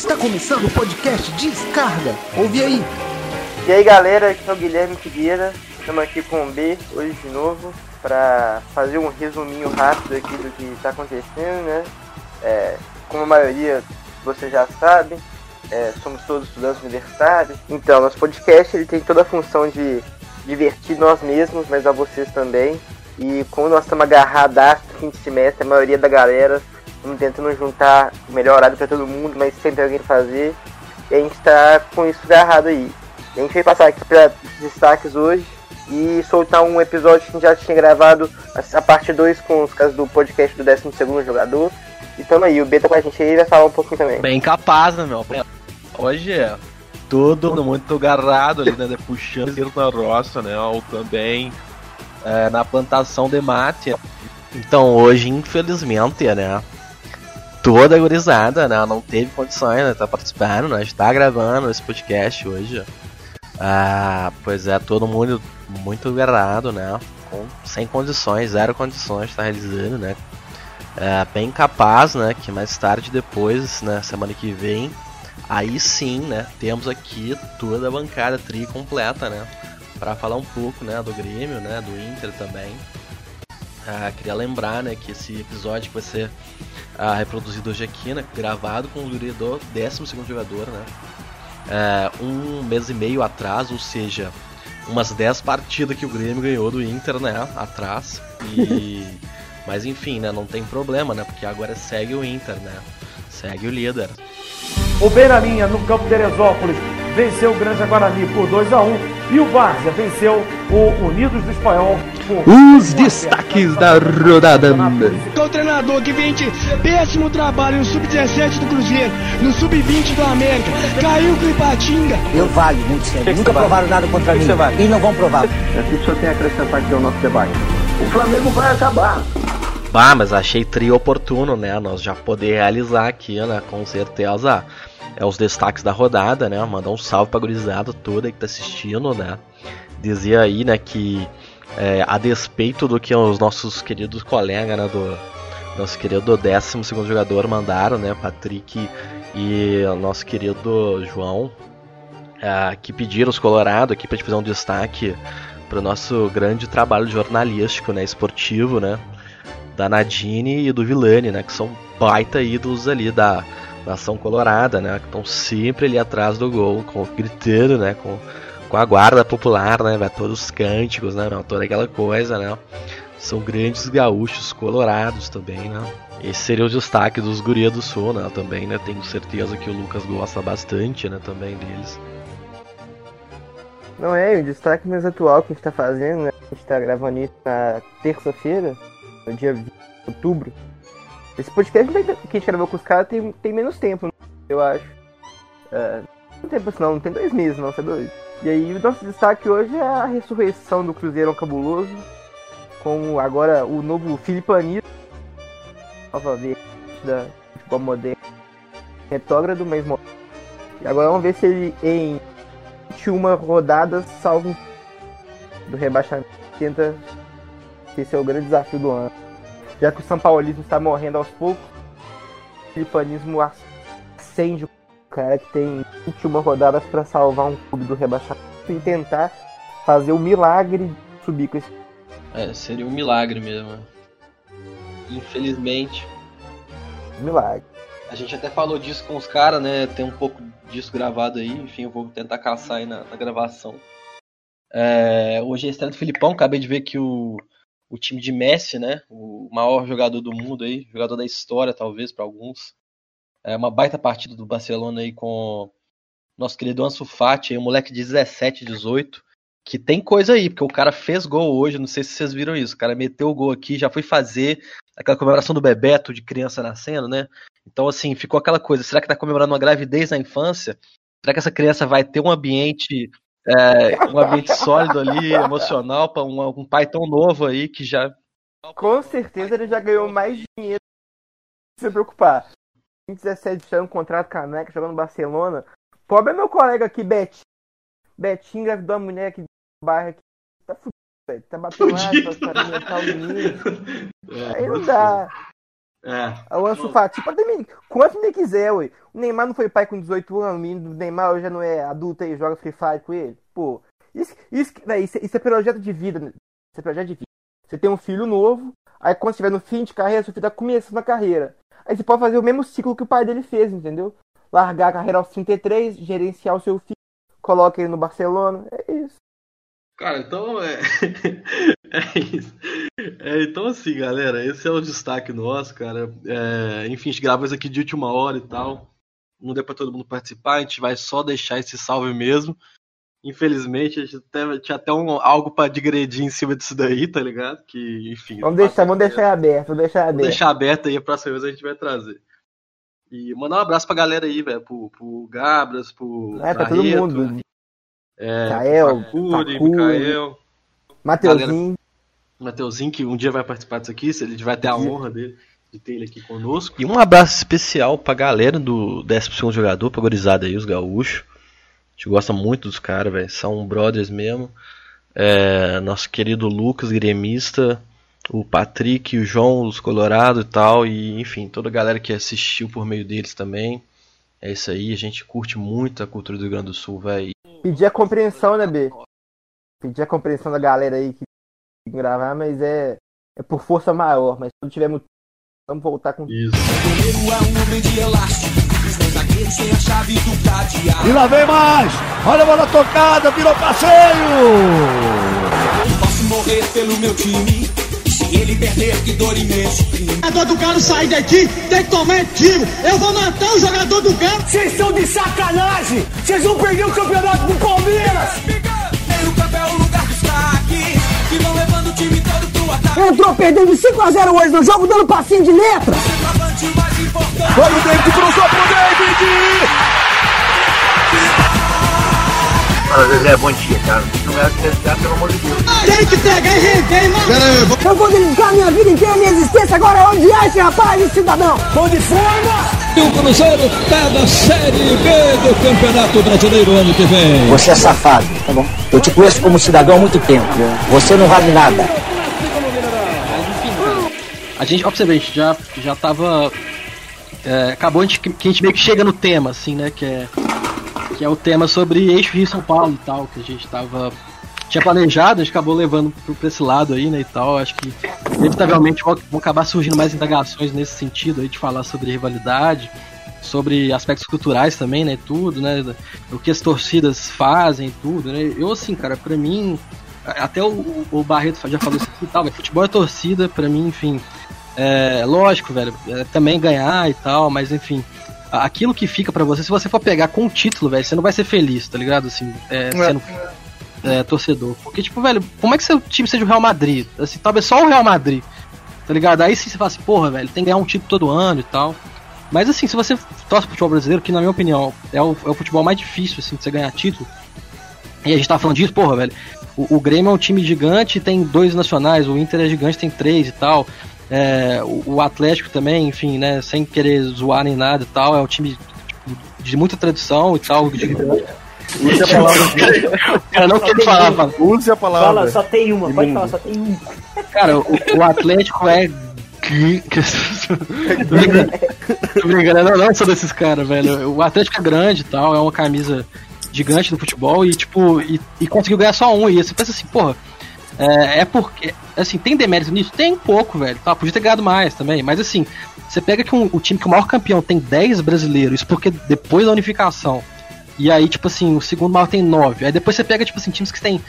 Está começando o podcast Descarga. Ouve aí. E aí galera, aqui é o Guilherme Figueira. Estamos aqui com o B hoje de novo para fazer um resuminho rápido aqui do que está acontecendo, né? É, como a maioria vocês já sabem, é, somos todos estudantes universitários. Então, nosso podcast ele tem toda a função de divertir nós mesmos, mas a vocês também. E como nós estamos agarrados fim de semestre, a maioria da galera tentando juntar melhor horário para todo mundo, mas sempre alguém fazer. E a gente está com isso agarrado aí. A gente vai passar aqui para destaques hoje e soltar um episódio que a gente já tinha gravado a parte 2 com os casos do podcast do 12 jogador. E tamo aí, o B tá com a gente aí vai falar um pouquinho também. Bem capaz, né, meu? Hoje é todo muito agarrado ali, né? Puxando na roça, né? Ou também é, na plantação de mate. Então hoje, infelizmente, né? Toda a gurizada, né? Não teve condições, né? Tá participando, né? A gente tá gravando esse podcast hoje. Ah, pois é, todo mundo muito agarrado, né? Com, sem condições, zero condições tá realizando, né? É, bem capaz, né? Que mais tarde, depois, né? Semana que vem, aí sim, né? Temos aqui toda a bancada tri completa, né? para falar um pouco, né, do Grêmio, né, do Inter também. Ah, queria lembrar, né, que esse episódio vai ser reproduzido hoje aqui, né, gravado com o Guri do 12 jogador, né, é, um mês e meio atrás, ou seja, umas 10 partidas que o Grêmio ganhou do Inter, né, atrás, e... Mas enfim, né, não tem problema, né, porque agora segue o Inter, né, segue o líder. O Beiralinha, no campo de Teresópolis, venceu o Granja Guarani por 2 a 1 e o Várzea venceu o Unidos do Espanhol Os destaques da rodada. O treinador que vem de péssimo trabalho no Sub-17 do Cruzeiro, no Sub-20 do América, caiu com o Ipatinga. Eu valho muito sério. Nunca provaram nada contra mim. E não vão provar. Aqui só tem a acrescentar aqui ao nosso debate. O Flamengo vai acabar. Bah, mas achei tri oportuno, né? Nós já poder realizar aqui, né? Com certeza é, os destaques da rodada, né? Mandar um salve pra gurizada toda que tá assistindo, né? Dizer aí, né, que é, a despeito do que os nossos queridos colegas, né, do nosso querido 12 jogador mandaram, né, Patrick e nosso querido João, é, que pediram os Colorado aqui pra gente fazer um destaque pro nosso grande trabalho jornalístico, né, esportivo, né, da Nadine e do Vilani, né, que são baita ídolos ali da nação colorada, né? Que estão sempre ali atrás do gol, com, gritando, né? Com, com a guarda popular, né? Todos os cânticos, né? Toda aquela coisa, né? São grandes gaúchos colorados também, né? Esse seria o destaque dos Guria do Sul, né? Também, né? Tenho certeza que o Lucas gosta bastante, né? Também deles. Não é, o destaque mais atual que a gente tá fazendo, né? A gente tá gravando isso na terça-feira, no dia 20 de outubro. Esse podcast que a gente gravou com os caras tem, tem menos tempo, eu acho. É, não tem tempo não, não tem dois meses, não, você é doido. E aí, o nosso destaque hoje é a ressurreição do Cruzeiro Cabuloso, com agora o novo Felipe Anito, nova vez da futebol moderno, retrógrado, mas E agora vamos ver se ele, em 21 rodadas, salva do rebaixamento. Tenta. Esse é o grande desafio do ano já que o São Paulismo está morrendo aos poucos, o filipanismo acende o cara que tem 21 rodadas para salvar um clube do rebaixamento e tentar fazer o milagre de subir com esse. É, seria um milagre mesmo. Infelizmente. Milagre. A gente até falou disso com os caras, né? Tem um pouco disso gravado aí. Enfim, eu vou tentar caçar aí na, na gravação. É, hoje é estreia do Filipão. Acabei de ver que o o time de Messi, né? O maior jogador do mundo aí, jogador da história, talvez, para alguns. É uma baita partida do Barcelona aí com nosso querido Ansu Fati, aí, um moleque de 17, 18, que tem coisa aí, porque o cara fez gol hoje, não sei se vocês viram isso, o cara meteu o gol aqui, já foi fazer aquela comemoração do Bebeto, de criança nascendo, né? Então, assim, ficou aquela coisa, será que tá comemorando uma gravidez na infância? Será que essa criança vai ter um ambiente é, um ambiente sólido ali, emocional, para um, um, pai tão novo aí que já. Com certeza ele já ganhou mais dinheiro sem se preocupar. 17 anos, contrato caneca, jogando no Barcelona. Pobre é meu colega aqui, Betinho. Betinho engravidou uma mulher aqui do bairro aqui. Tá fudido, velho. Tá batendo lá pra alimentar o menino. Aí não dá. É. O Ansu Fati ter quanto ele quiser, ué. O Neymar não foi pai com 18 anos, o menino do Neymar já não é adulto aí, joga Free Fire com ele. Pô, isso, isso, véio, isso, isso é projeto de vida, né? isso é projeto de vida. Você tem um filho novo, aí quando estiver no fim de carreira, seu filho tá começando a carreira. Aí você pode fazer o mesmo ciclo que o pai dele fez, entendeu? Largar a carreira aos 33, gerenciar o seu filho, coloca ele no Barcelona, é isso. Cara, então é. é isso. É, então, assim, galera, esse é o destaque nosso, cara. É, enfim, a gente grava isso aqui de última hora e tal. Não deu pra todo mundo participar, a gente vai só deixar esse salve mesmo. Infelizmente, a gente até, tinha até um, algo pra digredir em cima disso daí, tá ligado? Que, enfim. Vamos deixar, vamos deixar aberto, vamos deixar aberto. Vamos deixar aberto aí, a próxima vez a gente vai trazer. E mandar um abraço pra galera aí, velho, pro, pro Gabras, pro. É, pra todo mundo. É, Kael, Mikael. Mateuzinho. Mateuzinho, que um dia vai participar disso aqui, ele vai ter a honra dele de ter ele aqui conosco. E um abraço especial pra galera do 12 jogador, pra gorizada aí, os gaúchos. A gente gosta muito dos caras, velho. São brothers mesmo. É, nosso querido Lucas, gremista. O Patrick, o João, os Colorado e tal. E enfim, toda a galera que assistiu por meio deles também. É isso aí, a gente curte muito a cultura do Rio Grande do Sul, velho. Pedir a compreensão, né, B? Pedir a compreensão da galera aí que gravar, mas é, é por força maior. Mas quando tiver muito. Vamos voltar com. Isso. E lá vem mais! Olha a bola tocada, virou passeio! Posso morrer pelo meu time. Ele perder, que dor imenso. O jogador do Galo sair daqui, tem que tomar tiro. Eu vou matar o jogador do Galo. Vocês estão de sacanagem! Vocês vão perder o campeonato do Palmeiras! o campo é o lugar dos craques. Que vão levando o time todo pro ataque. Entrou perdendo de 5x0 hoje no jogo, dando passinho de letra. Olha o David, cruzou pro David! Fala, Zezé, bom dia, cara. Não é acreditar, pelo amor de Deus. Tem que pegar e rever, mano. Eu vou dedicar minha vida inteira, minha existência agora a odiar esse rapaz, esse cidadão. Bom de forma! O Cruzeiro tá na Série B do Campeonato Brasileiro ano que vem. Você é safado, tá bom? Eu te conheço como cidadão há muito tempo. Você não vale nada. A gente, ó, pra você ver, a gente já, já tava. é, acabou a gente, que a gente meio que chega no tema, assim, né? Que é, que é o tema sobre eixo Rio São Paulo e tal, que a gente tava. Tinha planejado, a gente acabou levando pra esse lado aí, né, e tal. Acho que, inevitavelmente, vão, acabar surgindo mais indagações nesse sentido aí, de falar sobre rivalidade, sobre aspectos culturais também, né, tudo, né, o que as torcidas fazem, tudo, né. Eu, assim, cara, pra mim, até o, o Barreto já falou isso e tal, velho, futebol é torcida, pra mim, enfim, é lógico, velho, é também ganhar e tal, mas enfim, aquilo que fica pra você, se você for pegar com o título, velho, você não vai ser feliz, tá ligado? Assim, é, sendo é, torcedor. Porque, tipo, velho, como é que seu time seja o Real Madrid? Assim, talvez só o Real Madrid, tá ligado? Aí sim você fala assim, porra, velho, tem que ganhar um título todo ano e tal. Mas assim, se você torce pro futebol brasileiro, que na minha opinião é o, é o futebol mais difícil, assim, de você ganhar título, e a gente tá falando disso, porra, velho. O, o Grêmio é um time gigante, tem dois nacionais, o Inter é gigante, tem três e tal. É, o, o Atlético também, enfim, né, sem querer zoar nem nada e tal, é um time tipo, de muita tradição e tal. De... Use a palavra. O cara não quer falar, fala. Use a palavra. Fala, só tem uma, pode falar, só tem um. Cara, o, o Atlético é. Tô brincando. Não, não sou desses caras, velho. O Atlético é grande e tal, é uma camisa gigante do futebol e, tipo, e, e conseguiu ganhar só um. E você pensa assim, porra, é, é porque. Assim, tem demérito nisso? Tem pouco, velho. Tá, podia ter ganhado mais também, mas assim, você pega que um- o time que o maior campeão tem 10 brasileiros, porque depois da unificação. E aí, tipo assim, o segundo maior tem 9. Aí depois você pega, tipo assim, times que tem.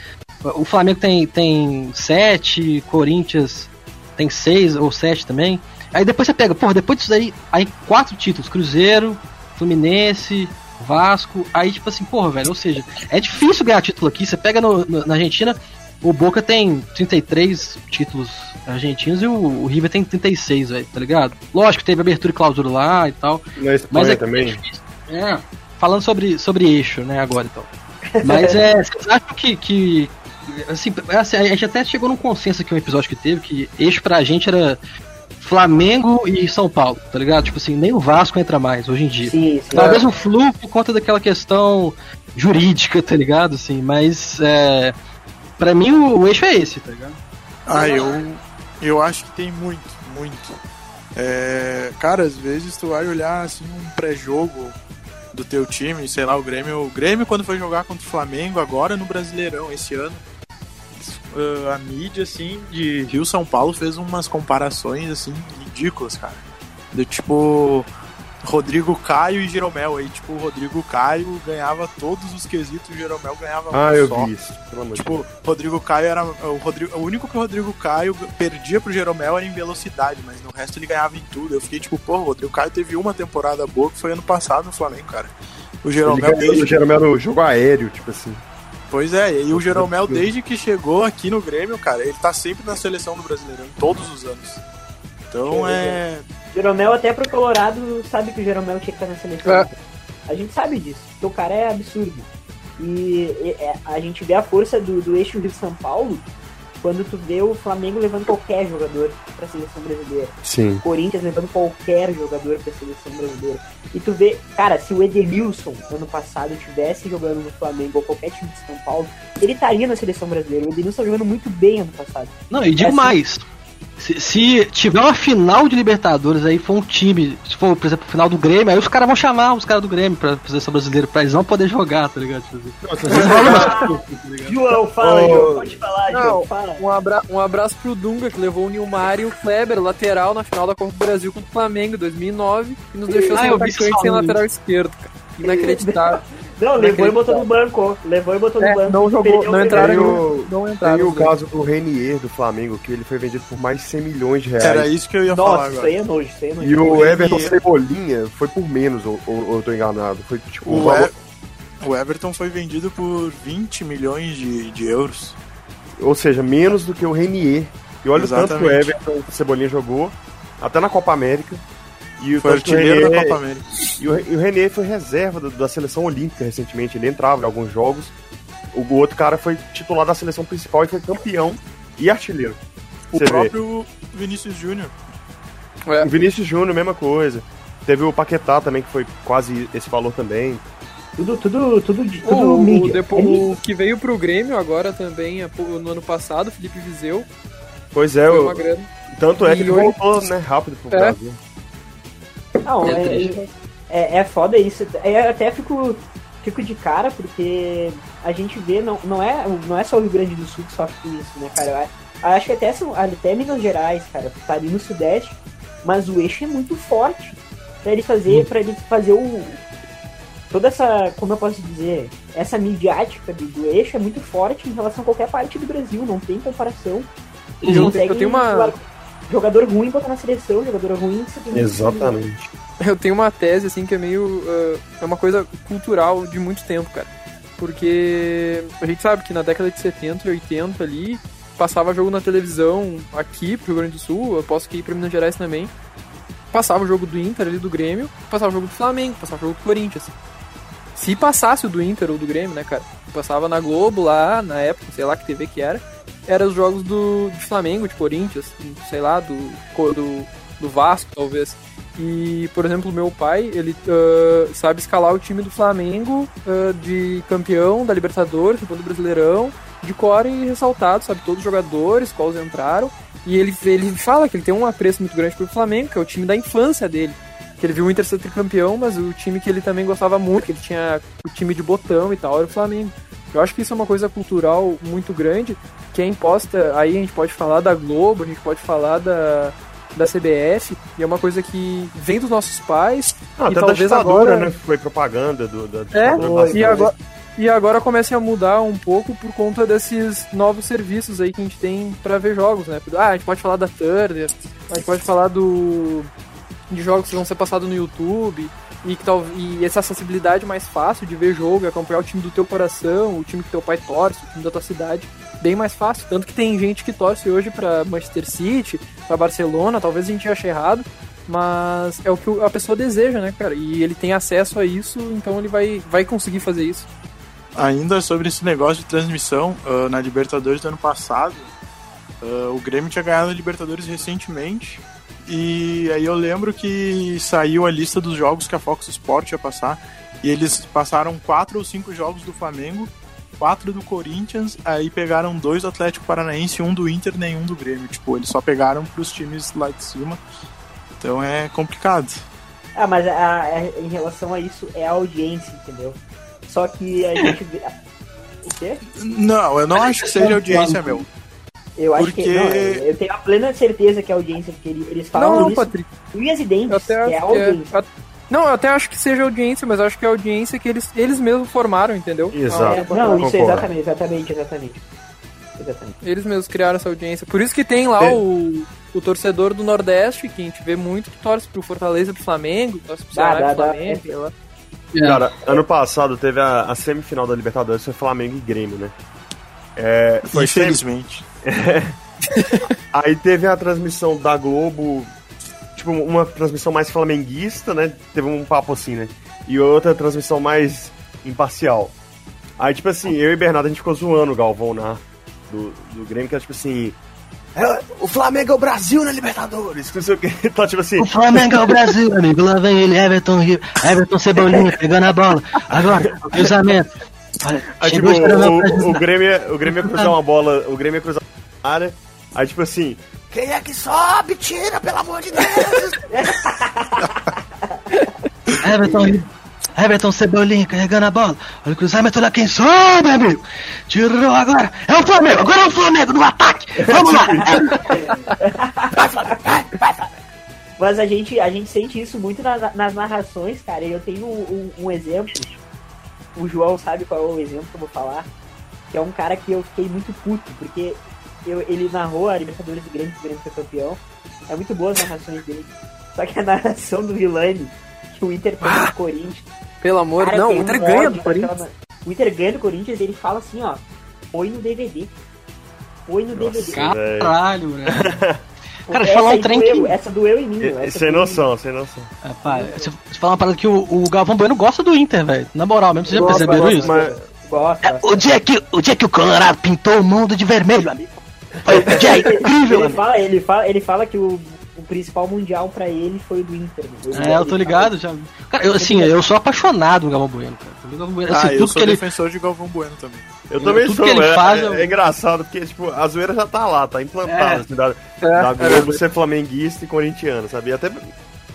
O Flamengo tem, tem 7, Corinthians tem 6 ou 7 também. Aí depois você pega, porra, depois disso aí, aí quatro títulos: Cruzeiro, Fluminense, Vasco. Aí, tipo assim, porra, velho, ou seja, é difícil ganhar título aqui. Você pega no- no- na Argentina, o Boca tem 33 títulos argentinos e o, o River tem 36, velho, tá ligado? Lógico, teve abertura e clausura lá e tal. Na Espanha Mas é também. difícil. É, falando sobre, sobre eixo, né, agora então. Mas é, vocês acham que, que assim, assim, a gente até chegou num consenso aqui um episódio que teve que eixo pra gente era Flamengo e São Paulo, tá ligado? Tipo assim, nem o Vasco entra mais hoje em dia. Sim, sim. Talvez o Flu por conta daquela questão jurídica, tá ligado? Assim, mas é, pra mim o, o eixo é esse, tá ligado? Ah, eu, eu acho que tem muito, muito. É, cara, às vezes tu vai olhar assim um pré-jogo do teu time, sei lá, o Grêmio. O Grêmio quando foi jogar contra o Flamengo agora no Brasileirão esse ano. uh, a mídia assim de Rio São Paulo fez umas comparações assim ridículas, cara. Do tipo Rodrigo Caio e Jeromel. Aí, tipo, o Rodrigo Caio ganhava todos os quesitos, o Jeromel ganhava Ah, um eu só. vi isso. Pelo amor Tipo, Rodrigo Caio era. O, Rodrigo, o único que o Rodrigo Caio perdia pro Jeromel era em velocidade, mas no resto ele ganhava em tudo. Eu fiquei tipo, pô, o Rodrigo Caio teve uma temporada boa que foi ano passado no Flamengo, cara. O Ele Jeromel ganhou desde. o Jeromel no jogo aéreo, tipo assim. Pois é, e o Jeromel desde que chegou aqui no Grêmio, cara, ele tá sempre na seleção do Brasileirão, todos os anos. Então é. Jeromel até pro Colorado sabe que o Jeromel tinha que estar na seleção. É. A gente sabe disso, porque o cara é absurdo. E, e- é, a gente vê a força do, do eixo Rio São Paulo quando tu vê o Flamengo levando qualquer jogador pra seleção brasileira. Sim. O Corinthians levando qualquer jogador pra seleção brasileira. E tu vê, cara, se o Edenilson ano passado tivesse jogando no Flamengo ou qualquer time de São Paulo, ele estaria na seleção brasileira. O Edenilson tá jogando muito bem ano passado. Não, e digo Assim, mais. Se, se tiver uma final de Libertadores aí, for um time, se for, por exemplo, final do Grêmio, aí os caras vão chamar os caras do Grêmio pra seleção brasileira, pra eles não poder jogar, tá ligado? Tipo assim. João, fala aí, Ô, João, pode falar, João, fala. um, abra um abraço pro Dunga, que levou o Nilmar e o Kleber, lateral, na final da Copa do Brasil contra o Flamengo em 2009, e nos deixou Ah, sem isso atacante sem lateral esquerdo, cara. Inacreditável. Não, levou e botou no banco. Levou e botou É, no banco. não jogou, não entraram Tem em o, não entraram tem o caso do Renier do Flamengo, que ele foi vendido por mais de 100 milhões de reais. Era isso que eu ia Nossa, falar isso aí é nojo, isso é nojo. E o Everton Renier- Cebolinha foi por menos, ou, ou, ou eu tô enganado. Foi tipo. O, um valor- E- o Everton foi vendido por 20 milhões de, de euros. Ou seja, menos do que o Renier. E olha o tanto que o Exatamente. Everton o Cebolinha jogou, até na Copa América. E o Foi artilheiro da Copa América. E o, e o Renier foi reserva da seleção olímpica recentemente. Ele entrava em alguns jogos. O, o outro cara foi titular da seleção principal e foi campeão e artilheiro. O Você vê. próprio Vinícius Júnior. O Vinícius Júnior, mesma coisa. Teve o Paquetá também, que foi quase esse valor também. Tudo, tudo, tudo, de- tudo O, mídia. depo- É mídia. o que veio pro Grêmio agora também, pou- no ano passado, Felipe Viseu, Pois é, foi o- uma grana. tanto é E que ele hoje- voltou né, rápido pro É. Brasil. Não, É é, é, é foda isso. É, Eu até fico, fico de cara porque a gente vê, não, não, é, não é só o Rio Grande do Sul que sofre com isso, né, cara? Eu acho que até, são- até Minas Gerais, cara, tá ali no Sudeste, mas o eixo é muito forte pra ele fazer, pra ele fazer o. Toda essa, como eu posso dizer, essa midiática do, eixo é muito forte em relação a qualquer parte do Brasil, não tem comparação. Eles Eu conseguem tenho uma- jogador ruim botar na seleção, jogador ruim você tem Exatamente. Eu tenho uma tese, assim, que é meio. ah, é uma coisa cultural de muito tempo, cara. Porque a gente sabe que na década de 70 e 80 ali, passava jogo na televisão aqui pro Rio Grande do Sul, eu posso que ir pra Minas Gerais também. Passava o jogo do Inter ali do Grêmio, passava o jogo do Flamengo, passava o jogo do Corinthians. Se passasse o do Inter ou do Grêmio, né, cara? Passava na Globo lá, na época, sei lá que TV que era. Era os jogos do, Flamengo, de Corinthians, sei lá, do, do, do Vasco, talvez. E, por exemplo, meu pai, ele ah, sabe escalar o time do Flamengo ah, de campeão da Libertadores, campeão do Brasileirão, de core e ressaltado, sabe todos os jogadores, quais entraram. E ele, ele fala que ele tem um apreço muito grande pro Flamengo, que é o time da infância dele. Que ele viu o Inter ser tricampeão, mas o time que ele também gostava muito, que ele tinha o time de botão e tal, era o Flamengo. Eu acho que isso é uma coisa cultural muito grande, que é imposta, aí a gente pode falar da Globo, a gente pode falar da, da CBF, e é uma coisa que vem dos nossos pais, Ah, e talvez agora... né? Foi propaganda do, da É, e agora, e agora comece a mudar um pouco por conta desses novos serviços aí que a gente tem pra ver jogos, né? Ah, a gente pode falar da Turner, a gente pode falar do de jogos que vão ser passados no YouTube e que tal e essa acessibilidade mais fácil de ver jogo, acompanhar o time do teu coração, o time que teu pai torce, o time da tua cidade, bem mais fácil. Tanto que tem gente que torce hoje pra Manchester City, pra Barcelona, talvez a gente ache errado, mas é o que a pessoa deseja, né, cara? E ele tem acesso a isso, então ele vai, vai conseguir fazer isso. Ainda sobre esse negócio de transmissão, ah, na Libertadores do ano passado, ah, o Grêmio tinha ganhado a Libertadores recentemente. E aí eu lembro que saiu a lista dos jogos que a Fox Sport ia passar. E eles passaram quatro ou cinco jogos do Flamengo, quatro do Corinthians, aí pegaram dois do Atlético Paranaense, um do Inter, nenhum do Grêmio. Tipo, eles só pegaram pros times lá de cima. Então é complicado. Ah, mas a- a- em relação a isso é a audiência, entendeu? Só que a gente. O quê? Não, eu não acho que seja audiência, meu. Eu acho Porque- que. Não, eu eu tenho a plena certeza que é audiência, ele- eles falam Não, não, isso. Patrick. Unhas e dentes, Eu até que é acho a que é- audiência. a- Não, eu até acho que seja audiência, mas eu acho que é audiência que eles, eles mesmos formaram, entendeu? Exato. É, não, isso, exatamente, exatamente, exatamente. Exatamente. Eles mesmos criaram essa audiência. Por isso que tem lá É. o, o torcedor do Nordeste, que a gente vê muito que torce pro Fortaleza, pro Flamengo, torce pro Dá, Ceará, dá, pro dá. Flamengo, lá. Cara, ano passado teve a, a semifinal da Libertadores, foi Flamengo e Grêmio, né? É, foi Infelizmente. Aí teve a transmissão da Globo, tipo, uma transmissão mais flamenguista, né? Teve um papo assim, né? E outra transmissão mais imparcial. Aí, tipo assim, eu e Bernardo, a gente ficou zoando o Galvão na, do, do Grêmio, que era tipo assim. "É, o Flamengo é o Brasil na Libertadores, que não sei o que. Então, tipo assim. O Flamengo é o Brasil, amigo. Lá vem ele, Everton Rio, Everton Cebolinha, pegando a bola. Agora, o cruzamento. Olha, Aí, tipo, o, o, o Grêmio, ia- o Grêmio ia cruzar uma bola, o Grêmio ia cruzar uma área. Aí, tipo assim, quem é que sobe? Tira, pelo amor de Deus! Everton. Everton Cebolinha carregando a bola. Olha o cruzamento lá, quem sobe, amigo? Tirou agora. É o Flamengo, agora é o Flamengo no ataque. Vamos lá. Mas a gente, a gente sente isso muito na- nas narrações, cara. E eu tenho um, um- um exemplo. O João sabe qual é o exemplo que eu vou falar. Que é um cara que eu fiquei muito puto, porque eu- ele narrou a Libertadores do Grêmio, que o Grêmio foi campeão. É muito boa as narrações dele. Só que a narração do Vilani, que o Inter perdeu do Corinthians. Pelo amor, Cara, não, o Inter um ganha do Corinthians. O Inter ganha do Corinthians ele fala assim, ó. Põe no DVD. Põe no DVD. Caralho, velho. Cara, Essa falar um trem doeu, que. Essa doeu em mim. sem noção, sem noção. Rapaz, você você fala uma parada que o, o Galvão Bueno gosta do Inter, velho. Na moral mesmo, vocês já perceberam isso? gosta. Gosta. É, o, dia que, o dia que o Colorado pintou o mundo de vermelho, amigo. Foi um dia incrível, ele fala, ele fala, ele fala que o principal mundial pra ele foi o do Inter. né? É, eu tô ligado já. Cara, eu, assim, eu sou apaixonado no Galvão Bueno, cara. Galvão Bueno, assim, ah, eu tudo sou que ele. defensor de Galvão Bueno também. Eu também Tudo sou, que ele é, faz, é, eu- é engraçado, porque, tipo, a zoeira já tá lá, tá implantada, É. assim, da, É, da Globo é. ser flamenguista e corintiano, sabe? E até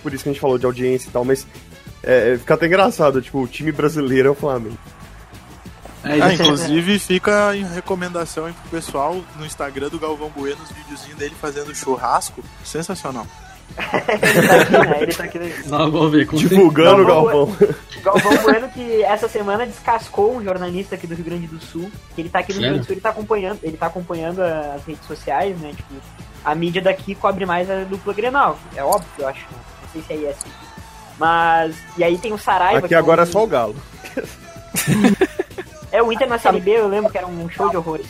por isso que a gente falou de audiência e tal, mas é, é, fica até engraçado, tipo, o time brasileiro é o Flamengo. Ah, inclusive fica em recomendação aí pro pessoal no Instagram do Galvão Bueno, os videozinhos dele fazendo churrasco. Sensacional. ele tá aqui, né? Não, vamos ver. com Divulgando o Galvão. O Galvão Bueno que essa semana descascou um jornalista aqui do Rio Grande do Sul, que ele tá aqui no Rio? Grande do Sul, ele tá acompanhando, ele tá acompanhando as redes sociais, né? Tipo, a mídia daqui cobre mais a dupla Grenal. É óbvio, eu acho. né? Não sei se aí é assim. Mas. E aí tem o Saraiva. Aqui que é agora é um- só o Galo. É o Inter na Série B, eu lembro que era um show de horrores.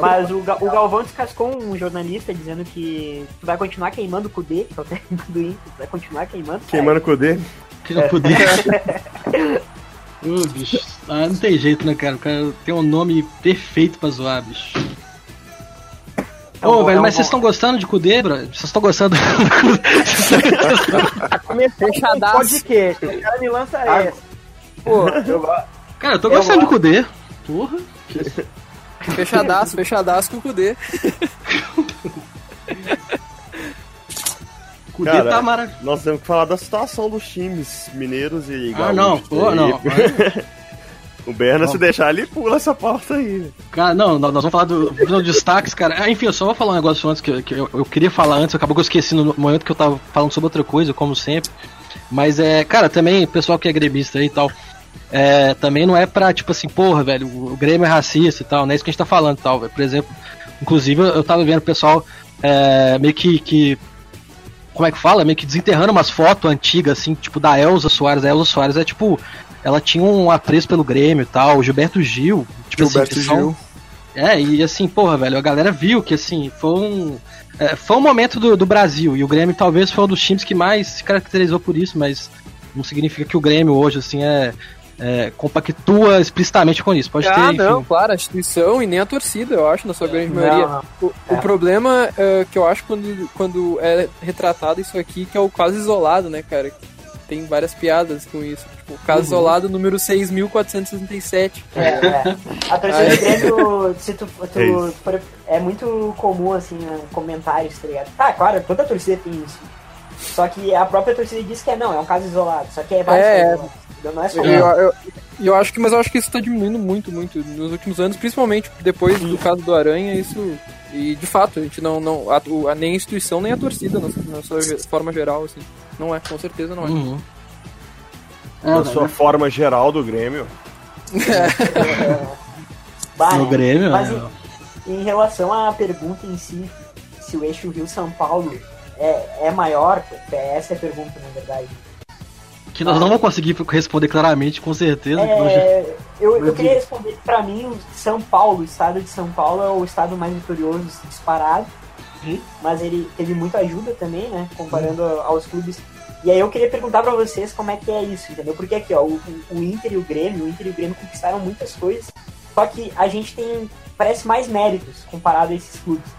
Mas o, Ga- o Galvão descascou um jornalista dizendo que tu vai continuar queimando o Kudê, que é o técnico do Inter, tu vai continuar queimando. Queimando o D. Que não podia. Ô, bicho. Ah, não tem jeito, né, cara? O cara tem um nome perfeito pra zoar, bicho. É um Ô, velho, é um mas vocês estão gostando de Kudê, bro? Vocês estão gostando do Fechadaço. Podcast. O cara me lança essa. Pô, eu gosto. Cara, eu tô Eu gostando de. Kudê. Porra. Fechadaço, fechadaço com o Kudê. Kudê Cara, tá maravilhoso. Nós temos que falar da situação dos times mineiros e Ah, não, gaúchos pô, não. o Berna, se deixar, ele pula essa pauta aí. Cara, não, nós vamos falar do- dos destaques, cara. Ah, enfim, eu só vou falar um negócio antes que, eu- que eu, eu queria falar antes, acabou que eu esqueci no momento que eu tava falando sobre outra coisa, como sempre. Mas é, cara, também, pessoal que é gremista aí e tal, é, também não é pra, tipo assim, porra, velho, o Grêmio é racista e tal, não é isso que a gente tá falando e tal, velho. Por exemplo, inclusive eu tava vendo o pessoal é, meio que, que. Como é que fala? Meio que desenterrando umas fotos antigas, assim, tipo, da Elza Soares. A Elza Soares é tipo. Ela tinha um apreço pelo Grêmio e tal, o Gilberto Gil. Tipo Gilberto assim, que são- Gil. é, e assim, porra, velho, a galera viu que assim, foi um. é, foi um momento do, do Brasil, e o Grêmio talvez foi um dos times que mais se caracterizou por isso, mas não significa que o Grêmio hoje, assim, é. É, compactua explicitamente com isso. Pode ter, ah, enfim. não, claro, a instituição e nem a torcida, eu acho, na sua grande Não, maioria. não. O, o É. problema é, que eu acho quando, quando é retratado isso aqui, que é o caso isolado, né, cara? Tem várias piadas com isso. Tipo, caso Uhum. isolado número 6.467. É, é. A torcida do Grêmio, se tu, tu É for- é muito comum, assim, né, comentários, tá ligado? Tá, claro, toda torcida tem isso. Só que a própria torcida diz que é não, é um caso isolado. Só que é vários É, casos não é só Eu, eu, eu acho que, mas eu acho que isso tá diminuindo muito, muito nos últimos anos, principalmente depois do caso do Aranha, isso. E de fato, a gente não. não a, a- nem a instituição, nem a torcida, na, na sua forma geral, assim. Não é, com certeza não é. Uhum. Na sua forma geral do Grêmio. Bah, No Grêmio, Mas né? em, em relação à pergunta em si, se o eixo Rio-São Paulo é, é maior, essa é a pergunta, na verdade. Que nós não vamos conseguir responder claramente, com certeza. nós já- É, eu, eu queria responder que pra mim o São Paulo, o estado de São Paulo é o estado mais vitorioso disparado, mas ele teve muita ajuda também, né, comparando aos clubes. E aí eu queria perguntar pra vocês como é que é isso, entendeu? Porque aqui, ó, o, o Inter e o Grêmio, o Inter e o Grêmio conquistaram muitas coisas, só que a gente tem, parece mais méritos comparado a esses clubes.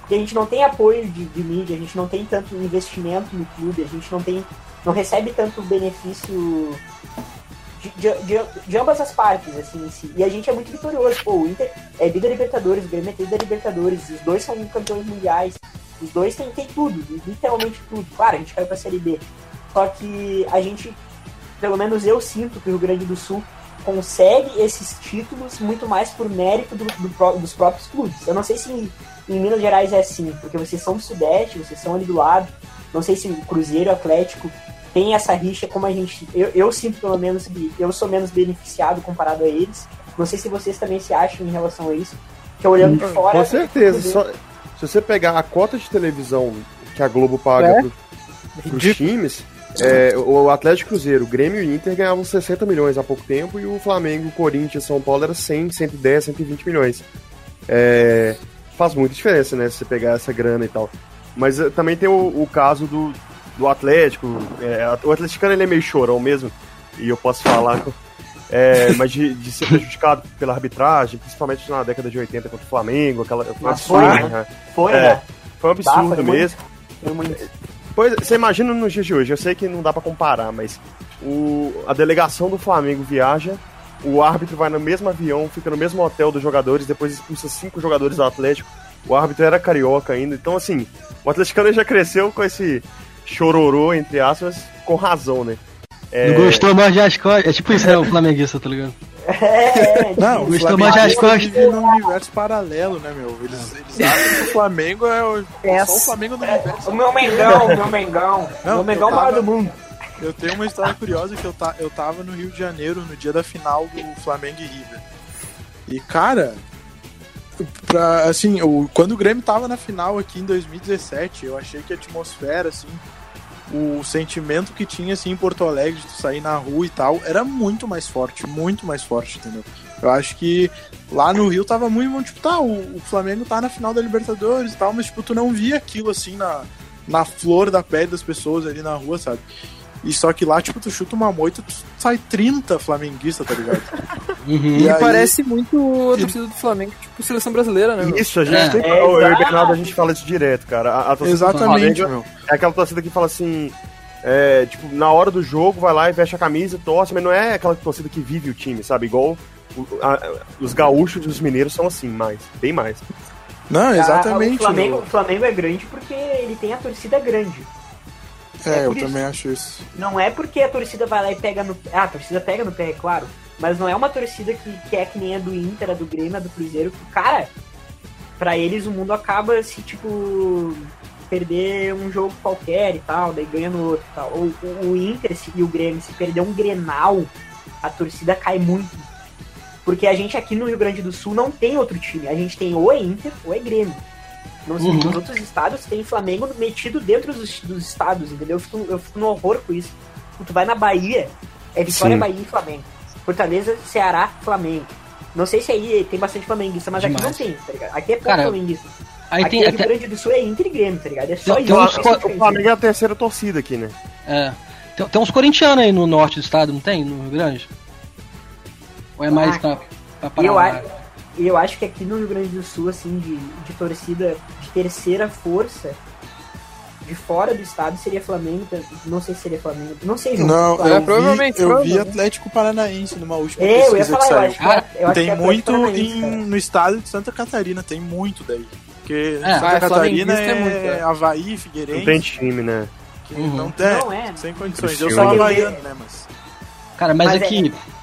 Porque a gente não tem apoio de, de mídia, a gente não tem tanto investimento no clube, a gente não tem, não recebe tanto benefício de, de, de, ambas as partes, assim, si. E a gente é muito vitorioso. Pô, o Inter é da Libertadores, o Grêmio é da Libertadores, os dois são campeões mundiais, os dois têm, têm tudo, literalmente tudo. Claro, a gente caiu pra Série B. Só que a gente, pelo menos eu sinto que o Rio Grande do Sul consegue esses títulos muito mais por mérito do- do dos próprios clubes. Eu não sei se em, em Minas Gerais é assim, porque vocês são do Sudeste, vocês são ali do lado. Não sei se o Cruzeiro Atlético tem essa rixa como a gente. Eu, eu sinto pelo menos que eu sou menos beneficiado comparado a eles. Não sei se vocês também se acham em relação a isso. Que olhando de fora. Com certeza. Só- se você pegar a cota de televisão que a Globo paga É? pro, pros times, é, o Atlético Cruzeiro, o Grêmio e o Inter ganhavam 60 milhões há pouco tempo e o Flamengo, o Corinthians, São Paulo era 100, 110, 120 milhões. É, faz muita diferença, né? Se você pegar essa grana e tal. Mas eh, também tem o, o caso do, do Atlético. é, o atleticano ele é meio chorão mesmo, e eu posso falar. é, mas de, de ser prejudicado pela arbitragem, principalmente na década de 80 contra o Flamengo, aquela. Foi um né? né? Foi, É, né? Foi um Bah, absurdo foi muito. mesmo. Pois, você imagina nos dias de hoje, eu sei que não dá pra comparar, mas o, a delegação do Flamengo viaja, o árbitro vai no mesmo avião, fica no mesmo hotel dos jogadores, depois expulsa cinco jogadores do Atlético. O árbitro era carioca ainda, então assim, o atleticano já cresceu com esse chororô, entre aspas, com razão, né? É, Não gostou mais de as costas. É tipo isso, né? O flamenguista, tá ligado? É, Não, o Gostou mais de as Flamengo costas. vive num universo paralelo, né, meu? Eles, eles acham que o Flamengo é o, só o Flamengo do universo. O meu Mengão, o meu Mengão. Não, o meu Mengão tava- do mundo. Eu tenho uma história curiosa que eu, ta, eu tava no Rio de Janeiro no dia da final do Flamengo e River. E, cara, pra, assim, o, quando o Grêmio tava na final aqui em 2017, eu achei que a atmosfera, assim, o sentimento que tinha, assim, em Porto Alegre, de sair na rua e tal, era muito mais forte, muito mais forte, entendeu? Eu acho que lá no Rio tava muito, tipo, tá, o, o Flamengo tá na final da Libertadores e tal, mas, tipo, tu não via aquilo, assim, na, na flor da pele das pessoas ali na rua, sabe? E só que lá, tipo, tu chuta uma moita, tu sai 30 flamenguistas, tá ligado? Uhum. E, aí- parece muito a torcida do Flamengo, tipo seleção brasileira, né? meu? Isso, a gente É. tem. É, eu e o. Bernardo, a gente fala isso direto, cara. A, a torcida do Exatamente, Flamengo meu. É aquela torcida que fala assim. é, tipo, na hora do jogo, vai lá e veste a camisa, torce, mas não é aquela torcida que vive o time, sabe? Igual o- a- os gaúchos e os mineiros são assim, mais, bem mais. Não, Ah, o, Flamengo, o Flamengo é grande porque ele tem a torcida grande. É, É eu isso. também acho isso. Não é porque a torcida vai lá e pega no. Ah, a torcida pega no pé, é claro. Mas não é uma torcida que, que é que nem a do Inter, a do Grêmio, a do Cruzeiro. Que, cara, pra eles o mundo acaba se, tipo, perder um jogo qualquer e tal, daí ganha no outro e tal. O, o, o Inter se- e o Grêmio, se perder um Grenal, a torcida cai muito. Porque a gente aqui no Rio Grande do Sul não tem outro time. A gente tem ou é Inter ou é Grêmio. Não sei, Uhum. nos outros estados tem Flamengo metido dentro dos, dos estados, entendeu? Eu fico, eu fico no horror com isso. Tu vai na Bahia, é Vitória, Sim. Bahia e Flamengo. Fortaleza, Ceará, Flamengo. Não sei se aí tem bastante flamenguista, mas aqui Demais. não tem, tá ligado? Aqui é pouco flamenguista. aí aqui tem é até- Rio Grande do Sul é Inter e Grêmio, tá ligado? É só Tem- isso. tem uns O. Flamengo é a terceira torcida aqui, né? É. Tem, tem uns corintianos aí no norte do estado, não tem? No Rio Grande? Ou é mais Ah, pra, pra E eu, Paraná? E eu acho que aqui no Rio Grande do Sul, assim, de, de torcida de terceira força, de fora do estado seria Flamengo, não sei se seria Flamengo, não sei, João. Não, Claro. eu, vi, eu vi Atlético Paranaense numa última É, eu ia pesquisa falar, que eu saiu. acho que- eu acho que é tem muito em- cara. no estado de Santa Catarina, tem muito daí. Porque É, Santa Catarina é, é muito, é. Havaí, Figueirense. Não tem time, né? Que Uhum. não tem, Não é. sem condições. Eu sou eu- havaiano, né, mas... Cara, mas, Mas é- aqui. É,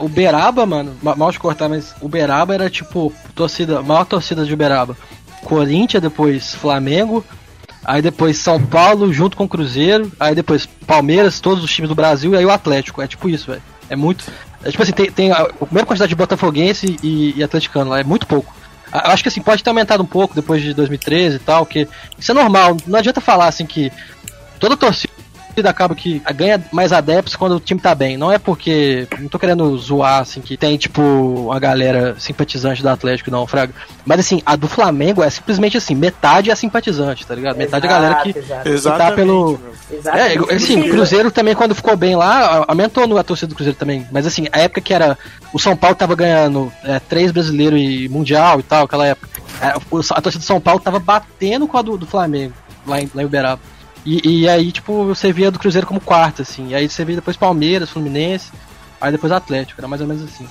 Uberaba, mano, ma- mal de cortar, mas Uberaba era tipo torcida, maior torcida de Uberaba. Corinthians, depois Flamengo, aí depois São Paulo junto com o Cruzeiro, aí depois Palmeiras, todos os times do Brasil e aí o Atlético. É tipo isso, velho. É muito. É tipo assim, tem, tem a, a mesma quantidade de botafoguense e, e atleticano lá, é muito pouco. A- Eu acho que assim, pode ter aumentado um pouco depois de 2013 e tal, que isso é normal. Não adianta falar assim que toda torcida acaba que ganha mais adeptos quando o time tá bem. Não é porque. Não tô querendo zoar, assim, que tem, tipo, uma galera simpatizante do Atlético, não, Fraga. Mas assim, a do Flamengo é simplesmente assim, metade é simpatizante, tá ligado? Metade é a galera que, que tá pelo. Exatamente. É, assim, o Cruzeiro também, quando ficou bem lá, aumentou no- a torcida do Cruzeiro também. Mas assim, a época que era. O São Paulo tava ganhando é, três brasileiros e mundial e tal, aquela época. é, a torcida do São Paulo tava batendo com a do, do Flamengo, lá em, lá em Uberaba. E, e aí, tipo, você via do Cruzeiro como quarta, assim. E aí você via depois Palmeiras, Fluminense, aí depois Atlético, era mais ou menos assim.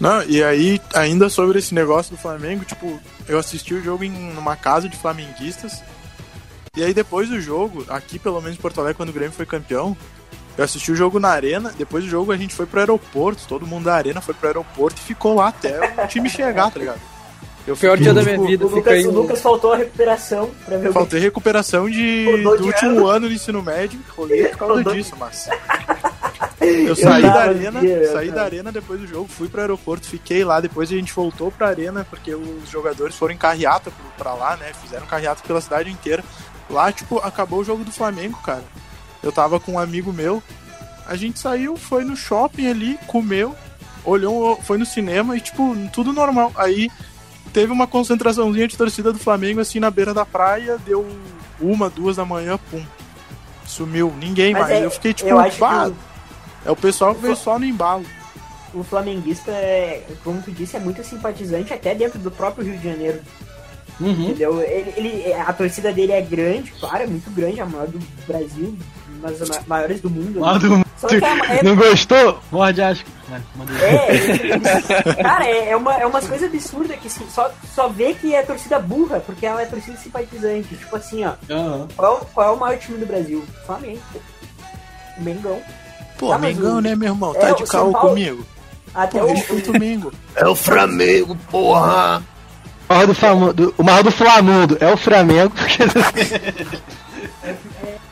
Não, e aí, ainda sobre esse negócio do Flamengo, tipo, eu assisti o jogo em numa casa de flamenguistas. E aí depois do jogo, aqui pelo menos em Porto Alegre, quando o Grêmio foi campeão, eu assisti o jogo na arena, depois do jogo a gente foi pro aeroporto, todo mundo da arena foi pro aeroporto e ficou lá até o time chegar, tá ligado? Eu Pior fiquei, dia da tipo, minha vida, O Lucas, aí. o Lucas faltou a recuperação pra ver o Faltei recuperação de, Rodou do de último ano do ensino médio, rolei por causa Rodou- disso, mas. Eu saí tava da arena, dia, eu saí da arena depois do jogo, fui pro aeroporto, fiquei lá, depois a gente voltou pra arena, porque os jogadores foram em carreata pra lá, né? Fizeram carreata pela cidade inteira. Lá, tipo, acabou o jogo do Flamengo, cara. Eu tava com um amigo meu, a gente saiu, foi no shopping ali, comeu, olhou, foi no cinema e, tipo, tudo normal. Aí teve uma concentraçãozinha de torcida do Flamengo, assim, na beira da praia, deu uma, duas da manhã, pum. Sumiu, ninguém Mas mais. é- eu fiquei tipo, eu que "Bah, o- é o pessoal que veio só no embalo. O flamenguista, é, como tu disse, é muito simpatizante até dentro do próprio Rio de Janeiro. Uhum. Entendeu? Ele, ele- a torcida dele é grande, claro, é muito grande, a maior do Brasil, das ma- maiores do mundo. Lá né? do- Só que é, é- Não gostou? Morde asco. É. É, cara, é, é, uma, é umas coisas absurdas que assim, só, só vê que é torcida burra, porque ela é torcida simpatizante. Tipo assim, ó. Aham. Qual, qual é o maior time do Brasil? Flamengo. O Mengão. Pô, mas Mengão, o- né, meu irmão? É, Tá de caô Paulo- comigo. Até Pô, o. respeita o Mengo. É o Flamengo, porra! O maior do, Flamengo, o maior do Flamengo é o Flamengo.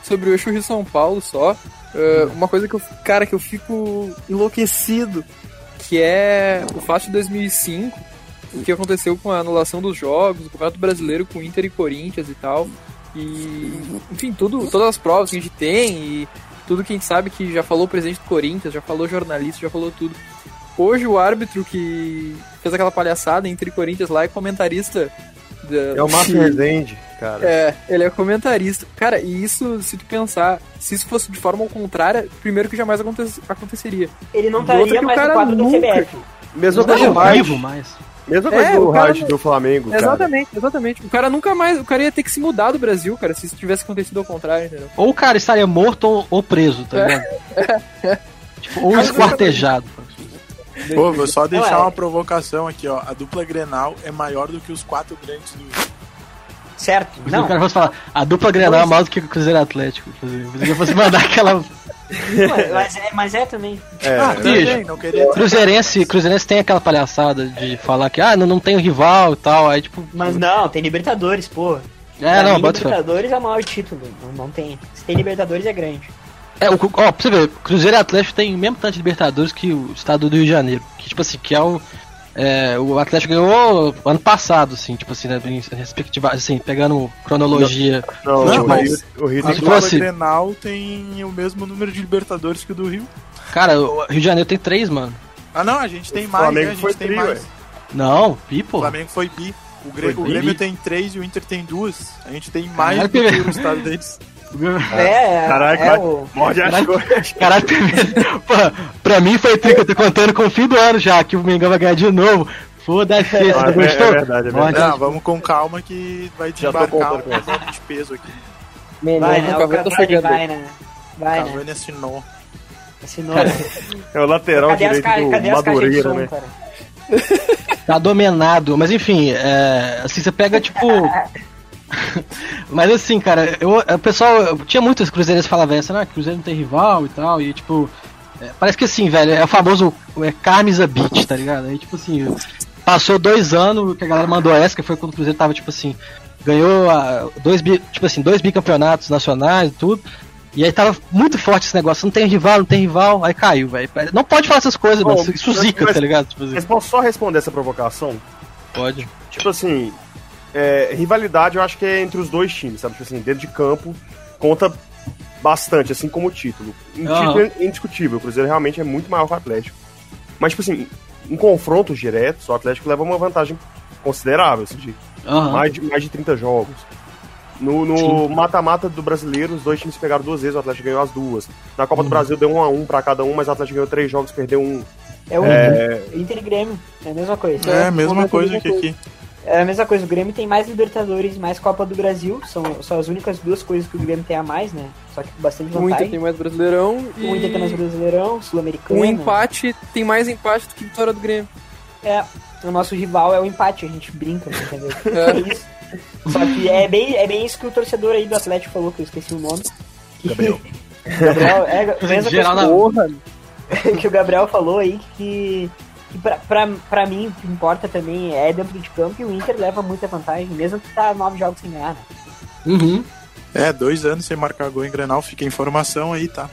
sobre o eixo Rio São Paulo só, é, uma coisa que eu, cara, que eu fico enlouquecido, que é o fato de 2005, o que aconteceu com a anulação dos jogos, o Campeonato Brasileiro com Inter e Corinthians e tal, e enfim, tudo, todas as provas que a gente tem e tudo que a gente sabe que já falou o presidente do Corinthians, já falou jornalista, já falou tudo. Hoje o árbitro que fez aquela palhaçada entre Corinthians lá é comentarista da- É o Márcio Rezende, cara. é, ele é comentarista. Cara, e isso, se tu pensar, se isso fosse de forma ao contrária, primeiro que jamais aconte- aconteceria. Ele não Do estaria que o mais no quadro nunca- CBF. Mesma Não, coisa do não, Raj. vivo mais. Mesma coisa É, do Raj não- do Flamengo, cara. Exatamente, exatamente. O cara nunca mais, o cara ia ter que se mudar do Brasil, cara, se isso tivesse acontecido ao contrário, entendeu? Ou o cara estaria morto ou, ou preso, tá ligado? Tipo, ou esquartejado. Pô, vou só deixar é. uma provocação aqui, ó. A dupla Grenal é maior do que os quatro grandes do Certo? O Não. cara fosse falar, a dupla Grenal é maior do que o Cruzeiro Atlético. Eu fosse mandar aquela. Mas é, mas é também. É, ah, bicho. também, não queria ter... Cruzeirense, Cruzeirense tem aquela palhaçada de falar que, ah, não, não tem o rival e tal. Aí, tipo. Mas não, tem Libertadores, pô. É, Pra não, mim, bota. Libertadores é o maior título. Não, não tem. Se tem Libertadores é grande. É, o, ó, pra você ver, Cruzeiro e Atlético tem o mesmo tanto de Libertadores que o estado do Rio de Janeiro. Que, tipo assim, que é o. é, o Atlético ganhou ano passado, assim, tipo assim, né, respectiva, assim, pegando cronologia. Não, Não, o mas Rio- o Rio A tem se dupla fosse- Grenal tem o mesmo número de Libertadores que o do Rio. Cara, o Rio de Janeiro tem três, mano. Ah, não, a gente tem O mais, Flamengo né? A gente foi tem tri, mais. ué. Não, pi, O. Flamengo foi bi. O, Grê- Foi o bi? Grêmio tem três e o Inter tem duas. A gente tem mais do que o estado deles. É, Caraca, é vai- o. Morde as coisas. Caralho, pô, pra mim foi tri que eu tô contando com o fim do ano já, que o Mengão vai ganhar de novo. Foda-se, você Ah, não é- gostou? é verdade, é Pode. Não, vamos com calma que vai desembarcar um de peso aqui. Vai, Não, né? O Cavani chegando. vai, né? Vai, né? Cavani assinou. Assinou. É o lateral Cadê direito do Cadê as de Madureira, né? cara? Tá dominado, mas enfim, é, assim, você pega tipo. Mas assim, cara, eu, o pessoal. Tinha muitos cruzeirenses que falavam essa, né? Cruzeiro não tem rival e tal. E tipo. é, parece que assim, velho, é o famoso é, Carmisa Beat, tá ligado? Aí, tipo assim, passou dois anos que a galera mandou essa, que foi quando o Cruzeiro tava, tipo assim, ganhou a, dois, bi- tipo assim, dois bicampeonatos nacionais e tudo. E aí tava muito forte esse negócio, não tem rival, não tem rival, aí caiu, velho. Não pode falar essas coisas, Bom, mano. Isso zica, mas- tá ligado? Tipo assim. Mas posso só responder essa provocação? Pode. Tipo assim, é, rivalidade eu acho que é entre os dois times, sabe? Tipo assim, dentro de campo conta bastante, assim como o título. Em Aham. título é indiscutível, o Cruzeiro realmente é muito maior que o Atlético. Mas, tipo assim, em confrontos diretos, o Atlético leva uma vantagem considerável, assim, de Aham. mais, de mais de 30 jogos. No mata-mata do brasileiro, os dois times pegaram duas vezes, o Atlético ganhou as duas. Na Copa Uhum. do Brasil deu um a um pra cada um, mas o Atlético ganhou três jogos, perdeu um. É o É. Inter, e Grêmio. É a mesma coisa. É a mesma coisa que aqui. É a mesma coisa, o Grêmio tem mais Libertadores, mais Copa do Brasil, são, são as únicas duas coisas que o Grêmio tem a mais, né? Só que com bastante O Inter vantagem. tem mais Brasileirão e O Inter tem mais Brasileirão, Sul-Americano. um empate tem mais empate do que vitória do Grêmio. É, o nosso rival é o empate, a gente brinca, entendeu? É. É isso. Só que é bem, é bem isso que o torcedor aí do Atlético falou, que eu esqueci o nome. Gabriel. Gabriel, é, a mesma coisa na- que, que o Gabriel falou aí, que, que pra mim o que importa também é dentro de campo e o Inter leva muita vantagem, mesmo que tá nove jogos sem ganhar, né? Uhum. É, dois anos sem marcar gol em Grenal, fica a informação aí, tá?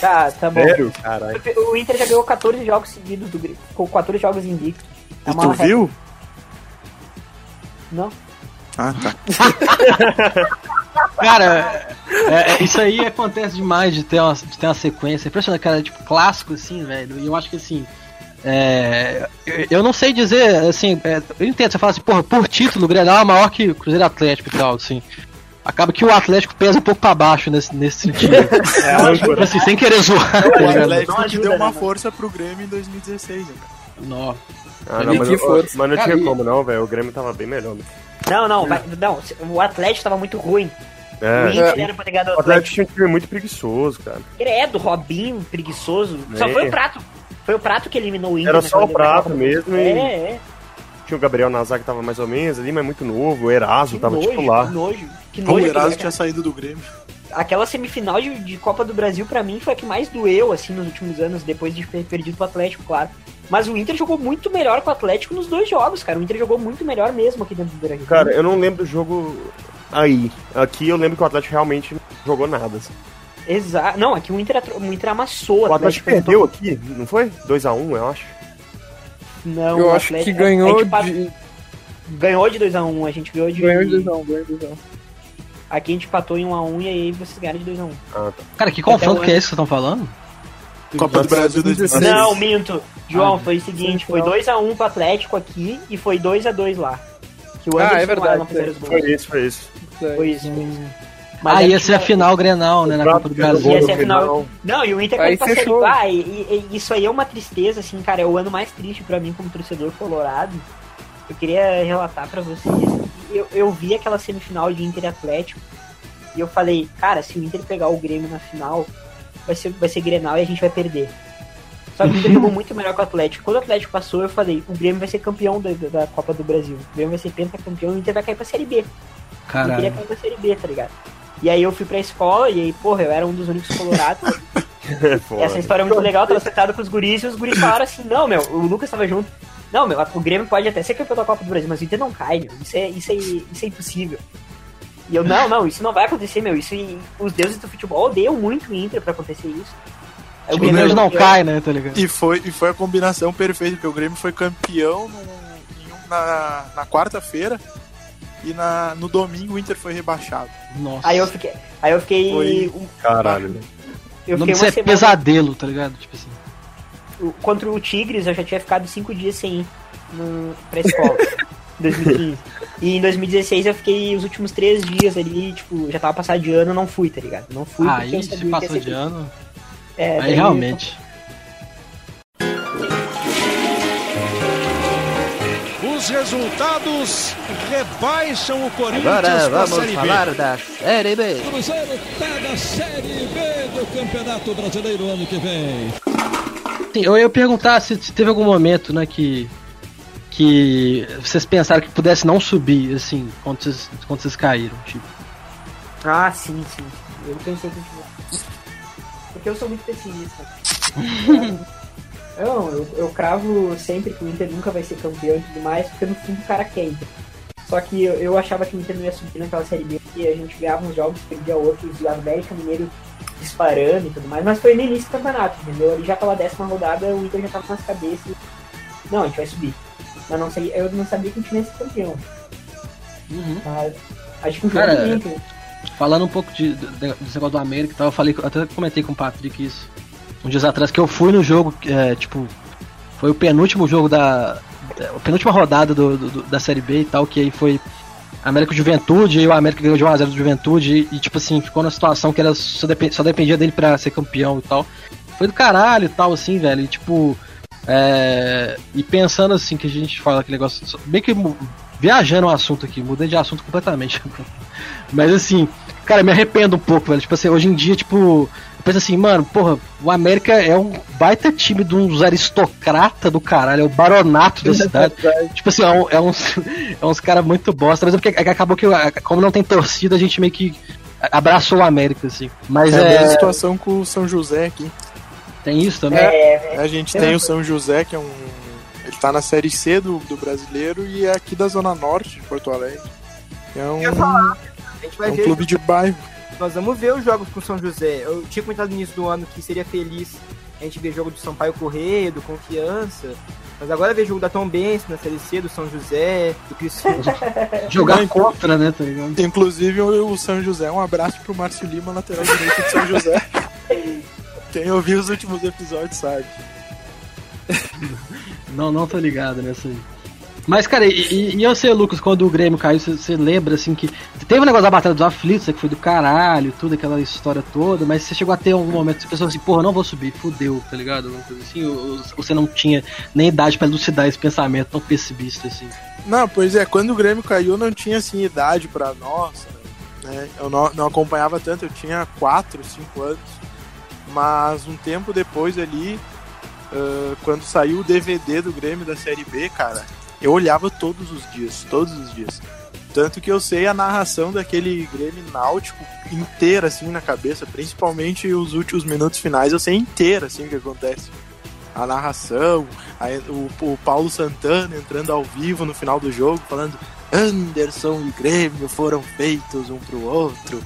Tá, tá bom. Sério? Caralho. O Inter já ganhou 14 jogos seguidos do Grêmio, com 14 jogos invictos. É E uma tu reta- viu? Não. Ah, tá. Cara, é- é- isso aí acontece demais de ter uma, de ter uma sequência. É Impressionante, cara, tipo, clássico, assim, velho. E eu acho que assim. É, eu- não sei dizer, assim, é, eu entendo, você fala assim, porra, por título, o Grenal é maior que o Cruzeiro Atlético e tal, assim. Acaba que o Atlético pesa um pouco pra baixo nesse, nesse sentido. É, tipo assim, sem querer zoar. tá O? Atlético Não que ajuda, deu uma né, mano? força pro Grêmio em 2016, né? Nossa. Ah, não, mas, eu- mas não tinha como não, velho. O Grêmio tava bem melhor. Né? Não, não, vai- não, o Atlético tava muito ruim. O É. Inter era pra ter ganhado O o Atlético. Atlético tinha um time muito preguiçoso, cara. Credo, Robinho, preguiçoso. Só É. foi o prato. Foi o prato que eliminou o Inter. Era só o prato Copa. mesmo É, e é. tinha o Gabriel Nazar que tava mais ou menos ali, mas muito novo. O Eraso Que tava nojo, titular. Que nojo. Que O nojo. Eraso aquele- tinha saído do Grêmio. Aquela semifinal de, de Copa do Brasil, pra mim, foi a que mais doeu, assim, nos últimos anos, depois de ter perdido pro Atlético, claro. Mas o Inter jogou muito melhor com o Atlético nos dois jogos, cara. O Inter jogou muito melhor mesmo aqui dentro do Brasil. Cara, eu não lembro o jogo aí. Aqui eu lembro que o Atlético realmente não jogou nada. assim. Exato. Não, aqui o Inter, atro- o Inter amassou O Atlético tentou- perdeu aqui, não foi? 2x1, eu acho. Não, Eu o acho Atlético- que ganhou a de. Ganhou de 2x1, a gente ganhou de. Ganhou de 2x1, ganhou de 2x1. Aqui a gente empatou em 1x1 e aí vocês ganharam de 2x1. Ah, tá. Cara, que confronto que é esse que vocês estão falando? Copa do Brasil 2016. Não, minto. João, Ah, foi o seguinte, foi 2x1 pro Atlético aqui e foi 2x2 lá. Que o Ah, é verdade, lá não fizeram os gols. Foi isso, foi isso. Foi isso, foi isso. Ah, aí ia ser a final Grenal, né, na Copa do Brasil. Ia ser a final. Não, e o Inter Aí caiu pra Série fechou. A, e, e- e isso aí é uma tristeza, assim, cara, é o ano mais triste pra mim como torcedor colorado. Eu queria relatar pra vocês. Eu, eu vi aquela semifinal de Inter e Atlético e eu falei, cara, se o Inter pegar o Grêmio na final, vai ser, vai ser Grenal e a gente vai perder. Só que o Inter jogou muito melhor que o Atlético. Quando o Atlético passou, eu falei, o Grêmio vai ser campeão da, da- Copa do Brasil. O Grêmio vai ser pentacampeão e o Inter vai cair pra Série B. Eu queria Caralho. cair pra Série B, tá ligado? E aí eu fui pra escola e aí, porra, eu era um dos únicos colorados. Foda. Essa história é muito legal, tava sentado com os guris e os guris falaram assim, não, meu, o Lucas tava junto. Não, meu, o Grêmio pode até ser campeão da Copa do Brasil, mas o Inter não cai, meu. Isso é, isso é, isso é impossível. E eu, não, não, isso não vai acontecer, meu. Isso os deuses do futebol odeiam muito o Inter pra acontecer isso. Aí O Grêmio não cai, né, tá ligado? E foi, e foi a combinação perfeita, porque o Grêmio foi campeão no- em na, na quarta-feira e na, no domingo o Inter foi rebaixado. Nossa. Aí eu fiquei. Aí eu fiquei. Foi- um- Caralho. eu fiquei uma é semana. pesadelo, tá ligado? Tipo assim. o- Contra o Tigres eu já tinha ficado cinco dias sem ir no, pra escola. 2015. E em 2016 eu fiquei os últimos três dias ali, tipo, já tava passado de ano, não fui, tá ligado? Não fui Ah, aí se passou de ano. É, Aí realmente. Os resultados rebaixam o Corinthians Agora vamos Série B. falar da Série B. Cruzeiro pega a Série B do Campeonato Brasileiro ano que vem. Sim, eu ia perguntar se, se teve algum momento, né, que. que vocês pensaram que pudesse não subir, assim, quando vocês, quando vocês caíram, tipo? Ah, sim, sim. Eu pensei que Porque eu sou muito pessimista. Não, eu, eu cravo sempre que o Inter nunca vai ser campeão e tudo mais, porque no fundo o cara quer Inter. Só que eu, eu achava que o Inter não ia subir naquela série B, porque a gente ganhava uns jogos, perdia outros, e o América Mineiro disparando e tudo mais, mas foi no início do campeonato, entendeu? Ali já pela décima rodada o Inter já tava nas cabeças. Não, a gente vai subir. Mas não sei, eu não sabia que a gente ia ser campeão. Uhum. Mas acho que o jogo Cara, do Inter. Falando um pouco de, de, desse negócio do América e tal, eu falei, eu até comentei com o Patrick isso um dias atrás, que eu fui no jogo, é, tipo, foi o penúltimo jogo da. A penúltima rodada do, do- da Série B e tal, que aí foi América Juventude, e o América ganhou de 1x0 do Juventude, e, tipo assim, ficou numa situação que era, só, depen- só dependia dele pra ser campeão e tal. Foi do caralho e tal, assim, velho, e tipo. É, e pensando assim, que a gente fala aquele negócio. Bem que viajando o assunto aqui, mudei de assunto completamente. Mas assim, cara, me arrependo um pouco, velho. Tipo assim, hoje em dia, tipo, eu penso assim, mano, porra, o América é um baita time de uns aristocrata do caralho, é o baronato da cidade. tipo assim, é, um- é uns, é uns caras muito bosta, mas é porque acabou que, como não tem torcida, a gente meio que abraçou o América, assim. Mas é a é. mesma situação com o São José aqui. Tem isso também? É, a gente tem o São José, que é um. Ele tá na série C do, do brasileiro e é aqui da Zona Norte de Porto Alegre. É um, A é um ver. clube de bairro. Nós vamos ver os jogos com o São José. Eu tinha comentado no início do ano que seria feliz a gente ver jogo do Sampaio Correia, do Confiança. Mas agora ver jogo da Tom Benz na Série C, do São José, do Cristiano. Jogar contra, né, tá ligado? Inclusive o o São José, um abraço pro Márcio Lima, lateral direito de São José. Quem ouviu os últimos episódios sabe. Não, não tô ligado nessa aí. Mas, cara, e, e, eu sei, Lucas, quando o Grêmio caiu, você, lembra, assim, que. Teve um negócio da Batalha dos Aflitos, que foi do caralho, tudo, aquela história toda, mas você chegou a ter algum momento que você pensou assim, porra, não vou subir, fudeu, tá ligado? Alguma coisa assim, ou, ou você não tinha nem idade pra elucidar esse pensamento tão pessimista, assim. Não, pois é, quando o Grêmio caiu não tinha assim idade pra nós, né? Eu não, não acompanhava tanto, eu tinha 4, 5 anos. Mas um tempo depois ali, ah, quando saiu o DVD do Grêmio da Série B, cara, eu olhava todos os dias, todos os dias. Tanto que eu sei a narração daquele Grêmio Náutico inteira, assim, na cabeça, principalmente os últimos minutos finais, eu sei inteira, assim, o que acontece. A narração, aí o, o Paulo Santana entrando ao vivo no final do jogo, falando Anderson e Grêmio foram feitos um pro outro.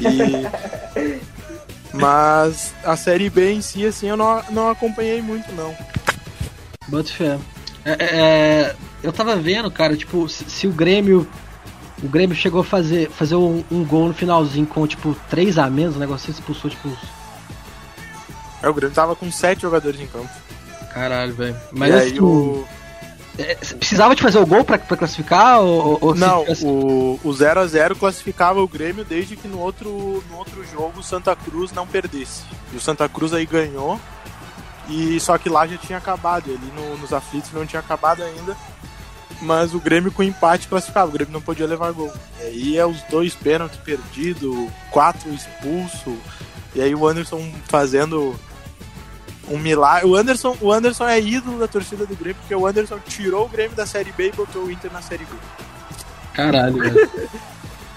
E... Mas a Série B em si, assim, eu não, não acompanhei muito, não. Bota fé. É, é, é, eu tava vendo, cara, tipo, se, se o Grêmio. O Grêmio chegou a fazer, fazer um, um gol no finalzinho com, tipo, 3 a menos, o negócio assim, expulsou, tipo, uns. É, o Grêmio tava com sete jogadores em campo. Caralho, velho. E Mas aí assim, o... é, você precisava de fazer o gol pra, pra classificar? Ou, ou Não, tivesse- o, o 0x0 classificava o Grêmio desde que no outro, no outro jogo o Santa Cruz não perdesse. E o Santa Cruz aí ganhou. E só que lá já tinha acabado. e Ali no- nos aflitos não tinha acabado ainda. Mas o Grêmio com empate classificava. O Grêmio não podia levar gol. E aí é os dois pênaltis perdidos, quatro expulso. E aí o Anderson fazendo um milagre. O Anderson, o Anderson é ídolo da torcida do Grêmio, porque o Anderson tirou o Grêmio da Série B e botou o Inter na Série B. Caralho, velho.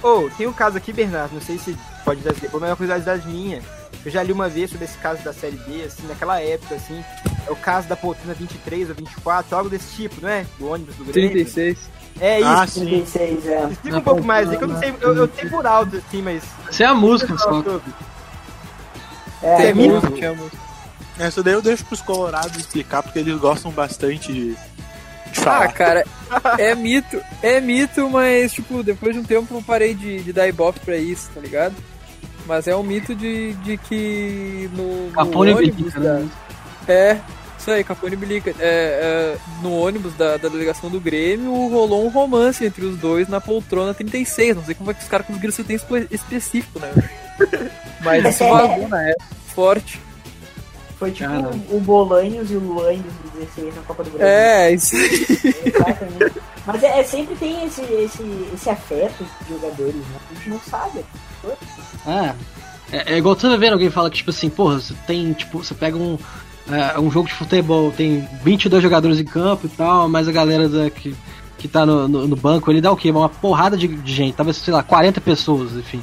Ô, tem um caso aqui, Bernardo, não sei se pode dar depois, mas é uma curiosidade minha. Eu já li uma vez sobre esse caso da Série B, assim, naquela época, assim. É o caso da Poltrona 23 ou 24, algo desse tipo, não é? Do ônibus do Grêmio. 36. É isso. Ah, sim. 36, é. Explica um pouco mais aí, que eu não sei, eu, eu sei por alto, assim, mas... Isso é a música, só. É, é mito? muito. Tinha música. Essa daí eu deixo pros colorados explicar, porque eles gostam bastante de, Ah, cara, é mito, é mito, mas, tipo, depois de um tempo eu parei de, de dar ibope pra isso, tá ligado? Mas é um mito de, de que no, no Capone e ônibus Bilica, da... né? É, isso aí, Capone e Bilica. É, é, no ônibus da, da delegação do Grêmio rolou um romance entre os dois na poltrona 36. Não sei como é que os caras conseguiram ser tão espe- específico, né? Mas isso vazou na época, forte. Foi tipo Cara. o Bolanhos e o Luanhos do 16 na Copa do Brasil. É, isso aí. Exatamente. Mas é, é sempre tem esse, esse, esse afeto de jogadores, né? A gente não sabe. É. É, é igual você vendo alguém fala que, tipo assim, porra, você tem, tipo, você pega um. é, um jogo de futebol tem 22 jogadores em campo e tal, mas a galera da, que, que tá no, no, no banco ele dá o quê? Uma porrada de, de gente, talvez, sei lá, 40 pessoas, enfim.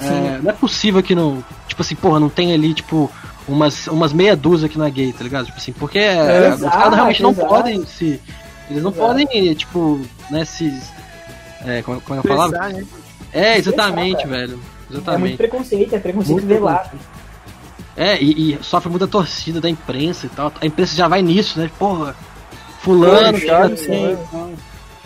É, não é possível que não. Tipo assim, porra, não tem ali, tipo, umas, umas meia dúzia aqui na gay, tá ligado? Tipo assim, porque é, os exato, caras realmente não exato. podem se. Eles não Exato. podem, tipo, né, se. É, como, como é que eu falava? Né? É, exatamente, velho. É muito Exatamente. preconceito, é preconceito Muito velado. É, e, e sofre muita torcida da imprensa e tal. A imprensa já vai nisso, né? Porra, fulano, Pô, assim, né?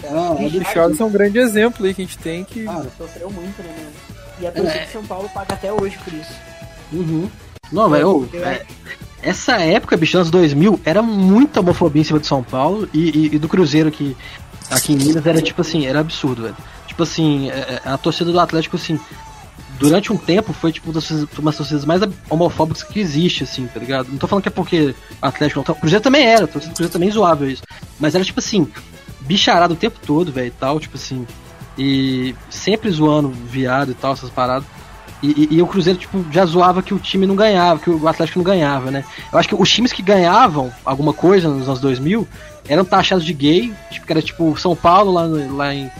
Ah, o Richarlison é um grande exemplo aí que a gente tem que. Sofreu muito, né, meu? E a torcida de São Paulo paga até hoje por isso. Uhum. Não, velho, é, essa época, bicho, anos 2000, era muita homofobia em cima de São Paulo e, e- e do Cruzeiro aqui, aqui em Minas era tipo assim, era absurdo, velho. Tipo assim, é, é, a torcida do Atlético, assim, durante um tempo foi tipo uma das uma das torcidas mais homofóbicas que existe, assim, tá ligado? Não tô falando que é porque o Atlético não. O Cruzeiro também era, a do Cruzeiro também zoava isso. Mas era tipo assim, bicharado o tempo todo, velho, e tal, tipo assim. E sempre zoando viado e tal, essas paradas. E, e- e o Cruzeiro, tipo, já zoava que o time não ganhava, que o Atlético não ganhava, né? Eu acho que os times que ganhavam alguma coisa nos anos 2000 eram taxados de gay, tipo, que era tipo São Paulo lá, no- lá em.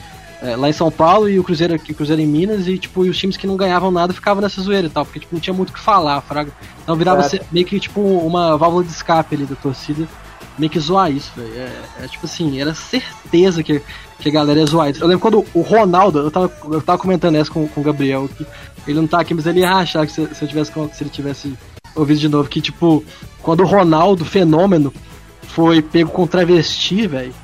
é, lá em São Paulo e o Cruzeiro aqui, o Cruzeiro em Minas, e tipo, e os times que não ganhavam nada ficavam nessa zoeira e tal, porque tipo, não tinha muito o que falar, fraga. Então virava meio que tipo uma válvula de escape ali da torcida, meio que zoar isso, velho. É, é tipo assim, era certeza que, que a galera ia zoar isso. Eu lembro quando o Ronaldo, eu tava, eu tava comentando essa com, com o Gabriel, que ele não tá aqui, mas ele ia achar que se, se eu tivesse se ele tivesse ouvido de novo, que tipo, quando o Ronaldo, fenômeno, foi pego com travesti, velho.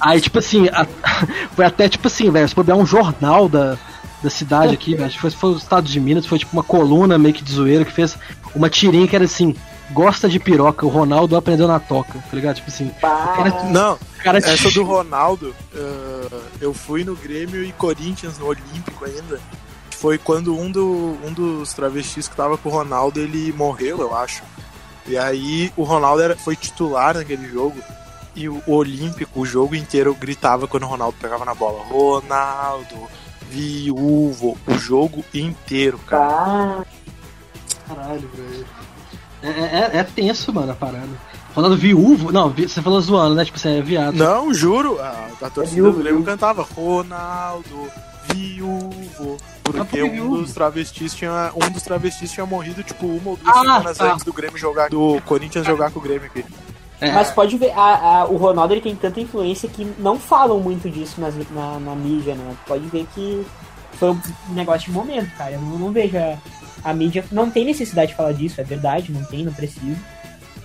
Aí, tipo assim, a- foi até tipo assim, velho, se puder um jornal da, da cidade aqui, velho, acho que foi, foi os Estados de Minas, foi tipo uma coluna meio que de zoeira que fez uma tirinha que era assim, gosta de piroca, o Ronaldo aprendeu na toca, tá ligado? Tipo assim, o cara, Não, o cara essa do Ronaldo, eh, eu fui no Grêmio e Corinthians, no Olímpico ainda. Foi quando um, do, um dos travestis que tava com o Ronaldo, ele morreu, eu acho. E aí o Ronaldo era, foi titular naquele jogo. E o Olímpico, o jogo inteiro, gritava quando o Ronaldo pegava na bola. Ronaldo, viúvo. O jogo inteiro, cara. Caralho, velho. É, é, é tenso, mano, a parada. Ronaldo viúvo? Não, você falou zoando, né? Tipo, você é viado. Não, juro, a, a torcida viúvo, do Grêmio cantava Ronaldo, viúvo. Porque um dos travestis tinha. Um dos travestis tinha morrido, tipo, uma ou duas Ah, semanas tá. antes do Grêmio jogar, do Corinthians jogar com o Grêmio aqui. É. Mas pode ver, a- a- o Ronaldo ele tem tanta influência que não falam muito disso nas- na, na mídia, né? Pode ver que foi um negócio de momento, cara. Eu não, não vejo a, a mídia. Não tem necessidade de falar disso, é verdade, não tem, não precisa.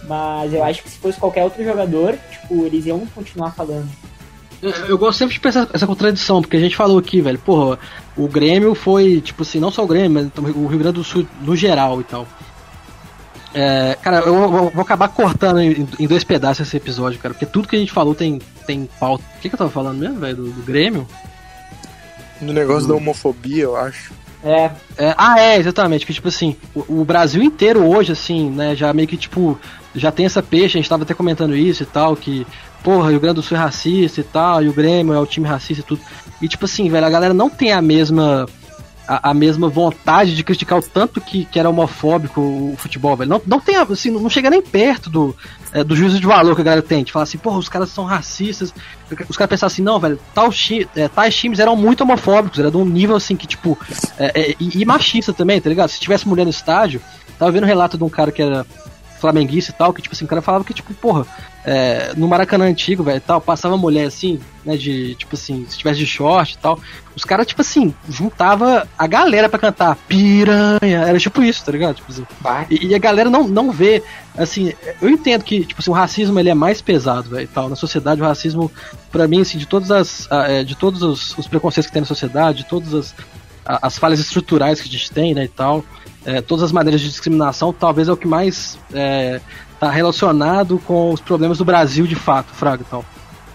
Mas eu acho que se fosse qualquer outro jogador, tipo, eles iam continuar falando. Eu, eu gosto sempre de pensar essa contradição, porque a gente falou aqui, velho, porra, o Grêmio foi, tipo assim, não só o Grêmio, mas também o Rio Grande do Sul no geral e tal. É, cara, eu vou, vou acabar cortando em, em dois pedaços esse episódio, cara, porque tudo que a gente falou tem, tem pauta. O que, que eu tava falando mesmo, velho, do, do Grêmio? No negócio da homofobia, eu acho. É. É, ah, é, exatamente. Que tipo assim, o, o Brasil inteiro hoje, assim, né, já meio que tipo, já tem essa peixe, a gente tava até comentando isso e tal, que, porra, o Rio Grande do Sul é racista e tal, e o Grêmio é o time racista e tudo. E tipo assim, velho, a galera não tem a mesma. A, a mesma vontade de criticar o tanto que, que era homofóbico o, futebol, velho. Não, não tem, assim, não chega nem perto do, é, do juízo de valor que a galera tem. De falar assim, porra, os caras são racistas. Os caras pensam assim, não, velho, tal é, tais times eram muito homofóbicos, era de um nível assim que, tipo, é, é, e, e machista também, tá ligado? Se tivesse mulher no estádio, tava vendo um relato de um cara que era flamenguista e tal, que, tipo assim, o cara falava que, tipo, porra, é, no Maracanã antigo, velho, tal, passava mulher assim, né, de, tipo assim, se tivesse de short e tal, os caras, tipo assim, juntava a galera pra cantar piranha, era tipo isso, tá ligado? Tipo assim, e, e a galera não, não vê, assim, eu entendo que, tipo assim, o racismo ele é mais pesado, velho, tal, na sociedade o racismo, pra mim, assim, de todas as, é, de todos os, os preconceitos que tem na sociedade, de todas as, as falhas estruturais que a gente tem, né, e tal, é, todas as maneiras de discriminação, talvez é o que mais é, tá relacionado com os problemas do Brasil de fato, Fraga, então.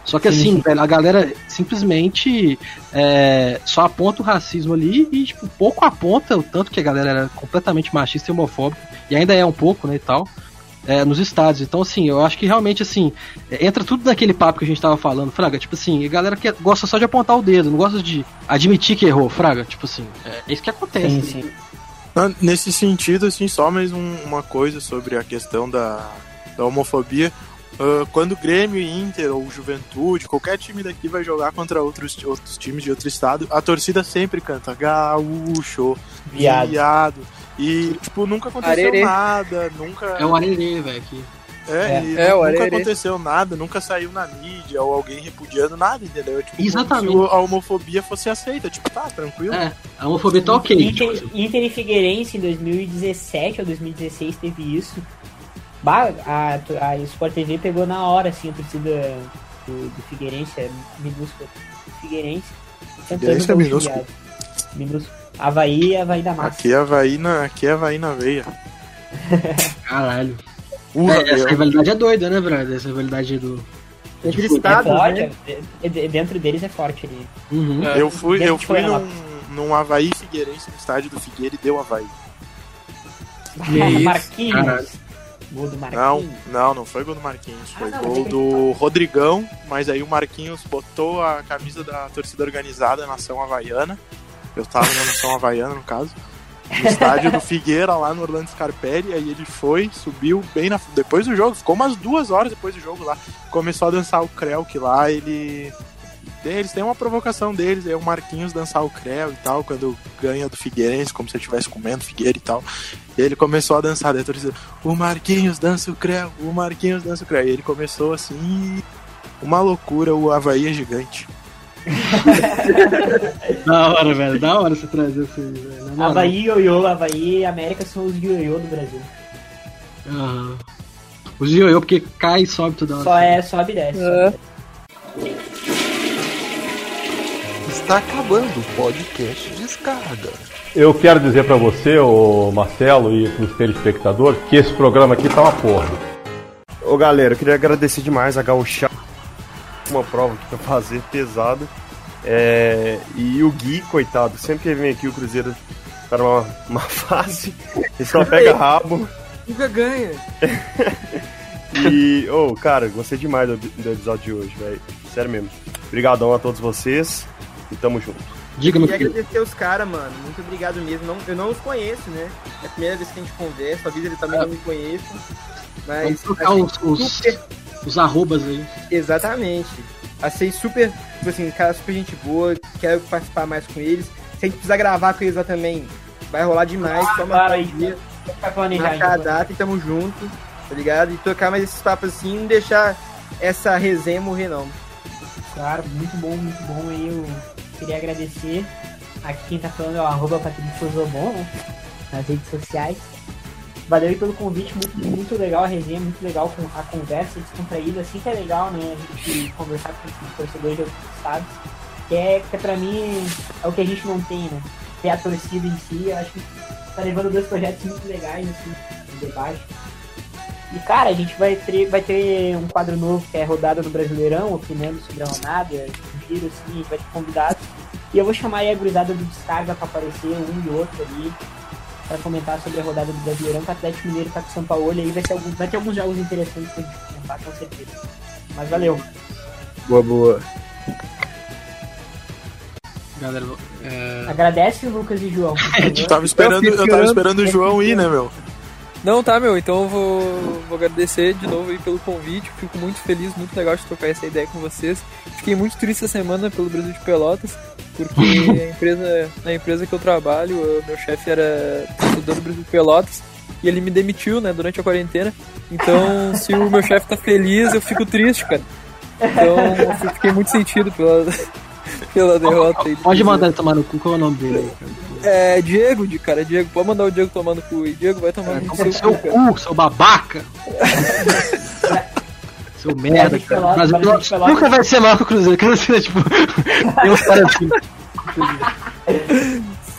Só que Sim, assim, sim. velho, a galera simplesmente é, só aponta o racismo ali e, tipo, pouco aponta o tanto que a galera era completamente machista e homofóbica, e ainda é um pouco, né, e tal, é, nos estádios. Então, assim, eu acho que realmente, assim, é, entra tudo naquele papo que a gente tava falando, Fraga, tipo assim, a galera que gosta só de apontar o dedo, não gosta de admitir que errou, Fraga, tipo assim, é, isso que acontece. Não, Nesse sentido, assim, só mais um- uma coisa sobre a questão da, da homofobia. Uh, quando o Grêmio, Inter ou Juventude, qualquer time daqui vai jogar contra outros, outros times de outro estado, a torcida sempre canta gaúcho, Viado. viado. E, tipo, nunca aconteceu Arerê. nada, nunca. É o Arerê, velho, aqui. É, e É, nunca arerê. aconteceu nada, nunca saiu na mídia ou alguém repudiando nada, entendeu? Tipo, Exatamente. Como se a homofobia fosse aceita, tipo, tá, tranquilo. É, a homofobia tá ok. Inter, Inter e Figueirense em 2017 ou 2016 teve isso. Bah, a, a Sport TV pegou na hora, assim, a torcida do, do Figueirense, é minúscula. Do Figueirense. Figueirense é minúsculo. Minúsculo. Havaí, Havaí da Massa. Aqui é Havaí na, aqui é Havaí na veia. Caralho. É, essa rivalidade é doida, né, brother? Essa rivalidade do. Entre futebol. É estados, forte, né? é- é- é- dentro deles é forte ali. Uhum. Eu fui, Dentro eu fui num, num Havaí Figueirense no estádio do Figueira e deu Havaí. Marquinhos. caralho. Gol do Não, Marquinhos. não, não foi gol do Marquinhos, foi Ah, não, gol do Rodrigão, mas aí o Marquinhos botou a camisa da torcida organizada Nação Havaiana. Eu tava na Nação Havaiana, no caso. No estádio do Figueira, lá no Orlando Scarpelli, aí ele foi, subiu bem na, depois do jogo, ficou umas duas horas depois do jogo lá, começou a dançar o Creu, que lá ele eles têm uma provocação deles, é o Marquinhos dançar o Creu e tal, quando ganha do Figueirense, como se estivesse comendo Figueira e tal. E ele começou a dançar, daí torcida, o Marquinhos dança o Creu, o Marquinhos dança o Creu. E ele começou assim, uma loucura, o Havaí é gigante. Da hora, velho. Da hora você trazer isso velho. Moral. Havaí, Ioiô, Havaí e América são os ioiô do Brasil. Aham. Os ioiô, porque cai e sobe toda hora. Só é, sobe e desce. É. Está acabando o podcast Descarga. Eu quero dizer pra você, ô Marcelo e pros telespectadores, que esse programa aqui tá uma porra. Ô galera, eu queria agradecer demais a Gauchá. Uma prova que pra fazer pesada. É, e o Gui, coitado, sempre que ele vem aqui o Cruzeiro tá numa uma fase, ele só pega rabo. Nunca ganha. E, ô, cara, gostei demais do, do episódio de hoje, velho. Sério mesmo. Obrigadão a todos vocês e tamo junto. Diga, meu filho. agradecer os caras, mano. Muito obrigado mesmo. Não, eu não os conheço, né? É a primeira vez que a gente conversa. A vida ele também não me conheço. Mas. Vamos trocar os, super- os arrobas aí. Exatamente. Achei super, tipo assim, cara super gente boa. Quero participar mais com eles. Se a gente precisar gravar com eles lá também, vai rolar demais. Toma claro, um aí, dia. Vai planejar. Marcar a então. data e tamo junto, tá ligado? E tocar mais esses papos assim, não deixar essa resenha morrer, não. Claro, muito bom, muito bom. Aí eu queria agradecer. Aqui quem tá falando é o arroba Patrick Sozobon, né? Nas redes sociais. Valeu aí pelo convite, muito, muito legal a resenha, muito legal a conversa descontraída, assim que é legal, né? A gente conversar com os torcedores de outros estados. Que é, que pra mim é o que a gente não tem, né? Ter a torcida em si, eu acho que tá levando dois projetos muito legais, assim, no debate. E cara, a gente vai ter, vai ter um quadro novo que é rodada no Brasileirão, opinando sobre a rodada, giro assim, a gente vai ter convidados. E eu vou chamar aí a gurizada do Descarga pra aparecer, um e outro ali, pra comentar sobre a rodada do Brasileirão, que o Atlético Mineiro tá com o São Paulo, e aí vai, ser algum, vai ter alguns jogos interessantes pra gente comentar, com certeza. Mas valeu. Boa, boa. Galera, é... Agradece o Lucas e João. A gente favor. tava esperando, Eu eu tava esperando. o João ir, né, meu? Não, tá, meu. Então eu vou, vou agradecer de novo aí pelo convite. Fico muito feliz, muito legal de trocar essa ideia com vocês. Fiquei muito triste essa semana pelo Brasil de Pelotas, porque a empresa, na empresa que eu trabalho, o meu chefe era torcedor do Brasil de Pelotas e ele me demitiu, né, durante a quarentena. Então, se o meu chefe tá feliz, eu fico triste, cara. Então, eu fiquei muito sentido pela, pela derrota aí. Pode Cruzeiro. mandar ele tomar no cu, qual é o nome dele aí, cara? É, Diego, de cara, Diego, pode mandar o Diego tomar no cu. E Diego vai tomar no Seu, seu cu, cara. cu, seu babaca! seu merda, cara. Brasil de Pelotas. nunca vai ser maior que o Cruzeiro. Quero ser, tipo, tem uns caras assim.